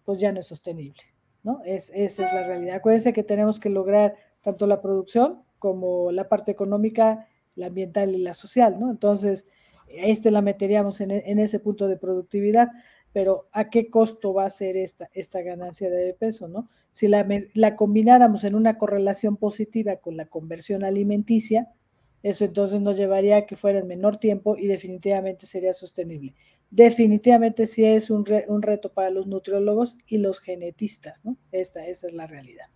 pues ya no es sostenible, ¿no? Es, esa es la realidad. Acuérdense que tenemos que lograr tanto la producción como la parte económica, la ambiental y la social, ¿no? Entonces, este la meteríamos en ese punto de productividad pero ¿a qué costo va a ser esta, esta ganancia de peso, no? Si la, la combináramos en una correlación positiva con la conversión alimenticia, eso entonces nos llevaría a que fuera en menor tiempo y definitivamente sería sostenible. Definitivamente sí es un, un reto para los nutriólogos y los genetistas, ¿no? Esta, esa es la realidad.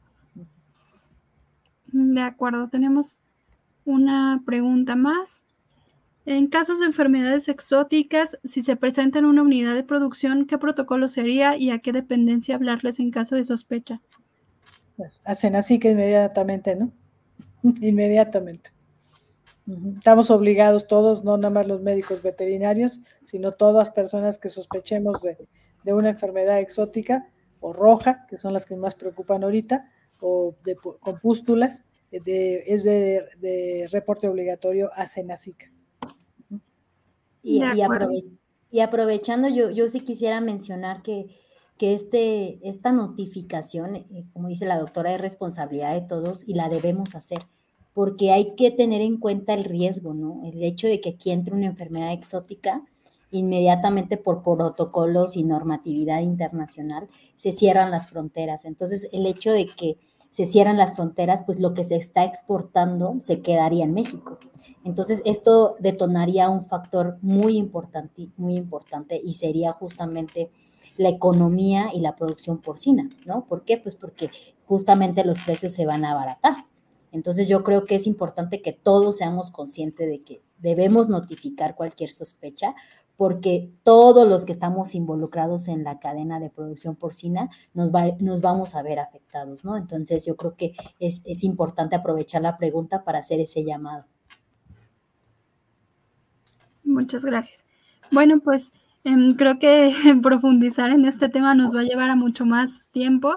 De acuerdo, tenemos una pregunta más. En casos de enfermedades exóticas, si se presenta en una unidad de producción, ¿qué protocolo sería y a qué dependencia hablarles en caso de sospecha? Pues hacen así que inmediatamente, ¿no? inmediatamente. Estamos obligados todos, no nada más los médicos veterinarios, sino todas personas que sospechemos de, una enfermedad exótica o roja, que son las que más preocupan ahorita, o de, con pústulas, de, es de, reporte obligatorio a Senacica. Y, y, aprovechando, yo, yo sí quisiera mencionar que, que este, esta notificación, eh, como dice la doctora, es responsabilidad de todos y la debemos hacer, porque hay que tener en cuenta el riesgo, ¿no? El hecho de que aquí entre una enfermedad exótica, inmediatamente por protocolos y normatividad internacional se cierran las fronteras. Entonces, el hecho de que se cierran las fronteras, pues lo que se está exportando se quedaría en México. Entonces, esto detonaría un factor muy importante, muy importante y sería justamente la economía y la producción porcina, ¿no? ¿Por qué? Pues porque justamente los precios se van a abaratar. Entonces, yo creo que es importante que todos seamos conscientes de que debemos notificar cualquier sospecha porque todos los que estamos involucrados en la cadena de producción porcina nos, nos vamos a ver afectados, ¿no? Entonces yo creo que es, es importante aprovechar la pregunta para hacer ese llamado. Muchas gracias. Bueno, pues em, creo que profundizar en este tema nos va a llevar a mucho más tiempo.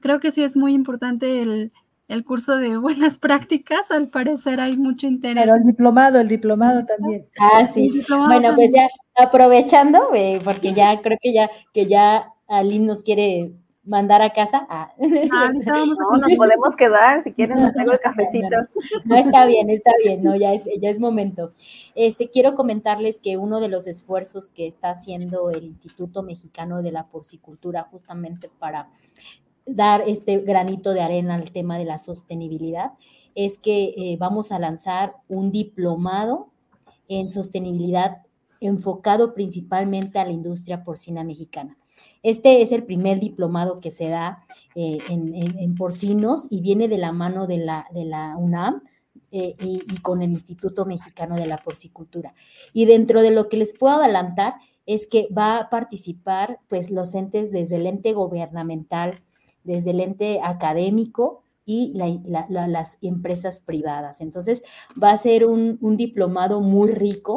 Creo que sí es muy importante el, el curso de buenas prácticas, al parecer hay mucho interés. Pero el diplomado, el diplomado también. Ah, sí. Bueno, pues ya aprovechando, eh, porque ya creo que ya, que ya Aline nos quiere mandar a casa. Ah. ah no, nos podemos quedar, si quieren, nos tengo el cafecito. No, está bien, está bien, no, ya es, ya es momento. Este, quiero comentarles que uno de los esfuerzos que está haciendo el Instituto Mexicano de la Porcicultura justamente para dar este granito de arena al tema de la sostenibilidad es que eh, vamos a lanzar un diplomado en sostenibilidad enfocado principalmente a la industria porcina mexicana. Este es el primer diplomado que se da eh, en, porcinos y viene de la mano de la, UNAM eh, y, y, con el Instituto Mexicano de la Porcicultura. Y dentro de lo que les puedo adelantar es que va a participar pues los entes desde el ente gubernamental, desde el ente académico y las empresas privadas. Entonces, va a ser un, diplomado muy rico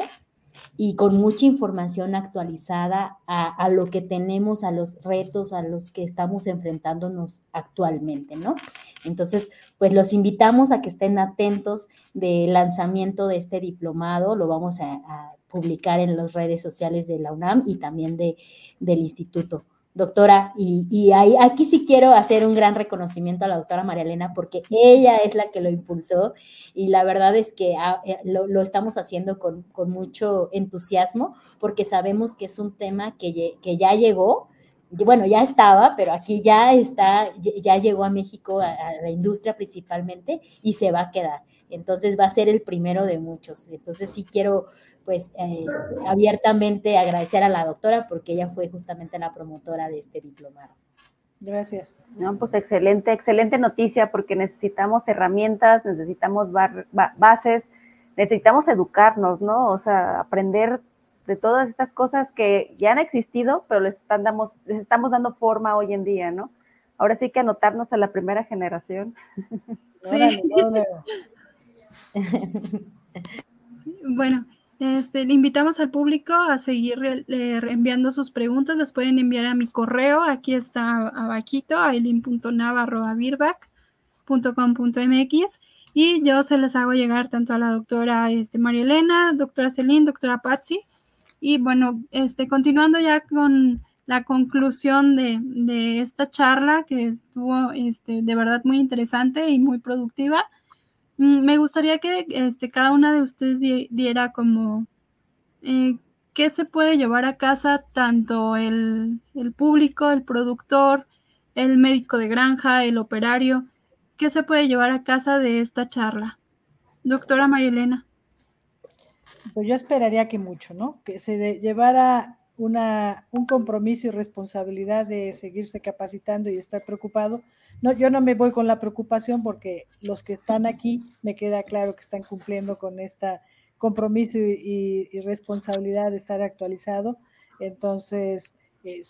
y con mucha información actualizada a, lo que tenemos, a los retos a los que estamos enfrentándonos actualmente, ¿no? Entonces, pues los invitamos a que estén atentos del lanzamiento de este diplomado, lo vamos a, publicar en las redes sociales de la UNAM y también de, del instituto doctora, y, aquí sí quiero hacer un gran reconocimiento a la doctora María Elena porque ella es la que lo impulsó y la verdad es que ah, eh, lo, estamos haciendo con, mucho entusiasmo porque sabemos que es un tema que, que ya llegó, bueno, ya estaba, pero aquí ya está, ya llegó a México, a la industria principalmente, y se va a quedar. Entonces va a ser el primero de muchos. Entonces sí quiero pues eh, abiertamente agradecer a la doctora porque ella fue justamente la promotora de este diplomado. Gracias. No, pues excelente, excelente noticia porque necesitamos herramientas, necesitamos bases, necesitamos educarnos, ¿no? O sea, aprender de todas esas cosas que ya han existido, pero les, están, damos, les estamos dando forma hoy en día, ¿no? Ahora sí que anotarnos a la primera generación. Sí. sí. Bueno, este, le invitamos al público a seguir enviando sus preguntas. Las pueden enviar a mi correo. Aquí está abajito, aileen.navarro.virbac.com.mx y yo se les hago llegar tanto a la doctora este, María Elena, doctora Celine, doctora Patsy. Y bueno, este, continuando ya con la conclusión de, esta charla que estuvo este, de verdad muy interesante y muy productiva. Mm, me gustaría que este, cada una de ustedes diera como eh, qué se puede llevar a casa tanto el, público, el productor, el médico de granja, el operario, qué se puede llevar a casa de esta charla. Doctora María Elena. Pues yo esperaría que mucho, ¿no? Que se llevara una, un compromiso y responsabilidad de seguirse capacitando y estar preocupado. No, yo no me voy con la preocupación porque los que están aquí me queda claro que están cumpliendo con este compromiso y, responsabilidad de estar actualizado. Entonces,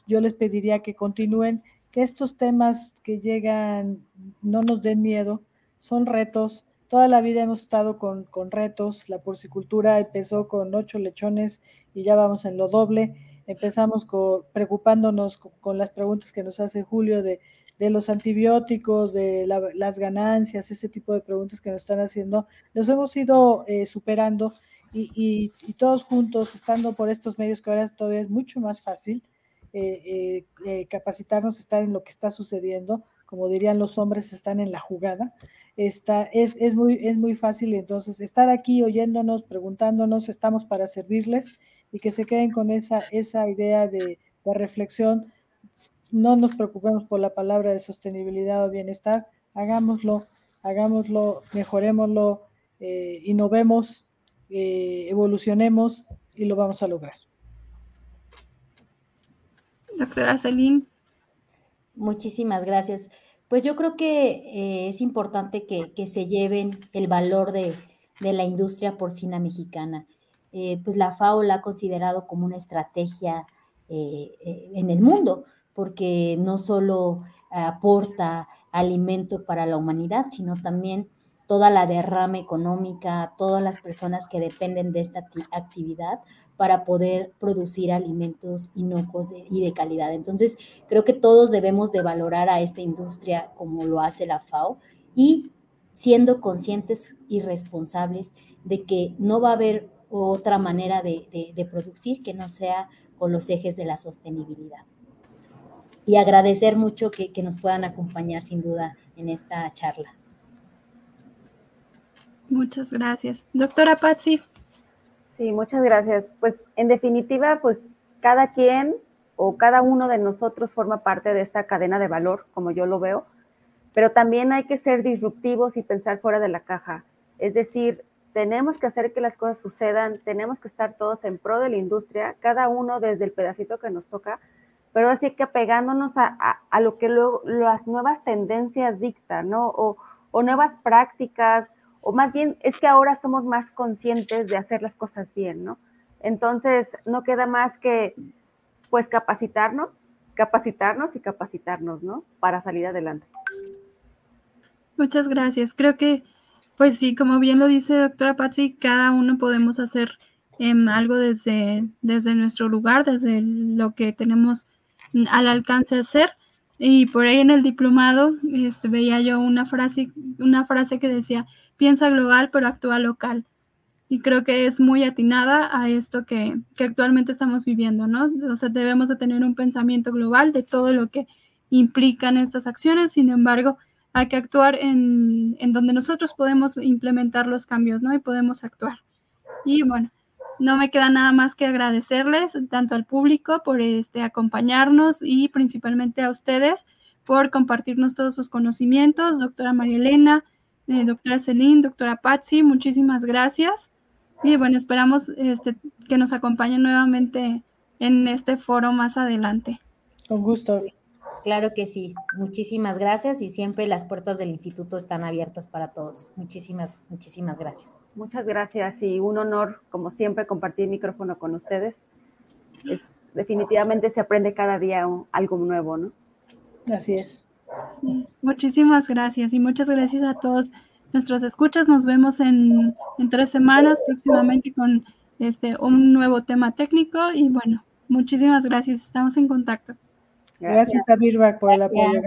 yo les pediría que continúen, que estos temas que llegan no nos den miedo, son retos. Toda la vida hemos estado con, con retos. La porcicultura empezó con ocho lechones y ya vamos en lo doble empezamos preocupándonos con, las preguntas que nos hace Julio de, los antibióticos, de las ganancias, ese tipo de preguntas que nos están haciendo, los hemos ido eh, superando y, todos juntos, estando por estos medios que ahora todavía es mucho más fácil eh, eh, capacitarnos, estar en lo que está sucediendo, como dirían los hombres, están en la jugada. Está, es, es, muy, es muy fácil, entonces, estar aquí oyéndonos, preguntándonos, estamos para servirles y que se queden con esa, esa idea de, reflexión. No nos preocupemos por la palabra de sostenibilidad o bienestar, hagámoslo, hagámoslo, mejorémoslo, eh, innovemos, eh, evolucionemos y lo vamos a lograr. Doctora Celine. Muchísimas gracias. Pues yo creo que eh, es importante que, se lleven el valor de, de la industria porcina mexicana eh, pues la FAO la ha considerado como una estrategia eh, en el mundo, porque no solo aporta alimento para la humanidad, sino también toda la derrama económica, todas las personas que dependen de esta actividad para poder producir alimentos inocuos y de calidad. Entonces, creo que todos debemos de valorar a esta industria como lo hace la FAO y siendo conscientes y responsables de que no va a haber otra manera de, producir que no sea con los ejes de la sostenibilidad. Y agradecer mucho que, que nos puedan acompañar sin duda en esta charla. Muchas gracias. Doctora Patsy. Sí, muchas gracias. Pues en definitiva, pues cada quien o cada uno de nosotros forma parte de esta cadena de valor, como yo lo veo, pero también hay que ser disruptivos y pensar fuera de la caja. Es decir, tenemos que hacer que las cosas sucedan, tenemos que estar todos en pro de la industria, cada uno desde el pedacito que nos toca, pero así que pegándonos a, lo que luego las nuevas tendencias dictan, ¿no? O, o nuevas prácticas, o más bien es que ahora somos más conscientes de hacer las cosas bien, ¿no? Entonces, no queda más que, pues, capacitarnos, capacitarnos y capacitarnos, ¿no? Para salir adelante. Muchas gracias. Creo que, pues sí, como bien lo dice doctora Patsy, cada uno podemos hacer em, algo desde, nuestro lugar, desde lo que tenemos al alcance de hacer. Y por ahí en el diplomado este, veía yo una frase, que decía, piensa global pero actúa local. Y creo que es muy atinada a esto que, que, actualmente estamos viviendo, ¿no? O sea, debemos de tener un pensamiento global de todo lo que implican estas acciones, sin embargo, hay que actuar en, donde nosotros podemos implementar los cambios, ¿no? Y podemos actuar. Y bueno, no me queda nada más que agradecerles tanto al público por este, acompañarnos y principalmente a ustedes por compartirnos todos sus conocimientos. Doctora María Elena, eh, doctora Celine, doctora Patsy, muchísimas gracias. Y bueno, esperamos este, que nos acompañen nuevamente en este foro más adelante. Con gusto. Claro que sí. Muchísimas gracias y siempre las puertas del instituto están abiertas para todos. Muchísimas, muchísimas gracias. Muchas gracias y un honor, como siempre, compartir micrófono con ustedes. Es, definitivamente se aprende cada día algo nuevo, ¿no? Así es. muchísimas gracias y muchas gracias a todos nuestros escuchas. Nos vemos en, en tres semanas próximamente con este, un nuevo tema técnico y bueno, muchísimas gracias. Estamos en contacto. Gracias, a Birba por el apoyo.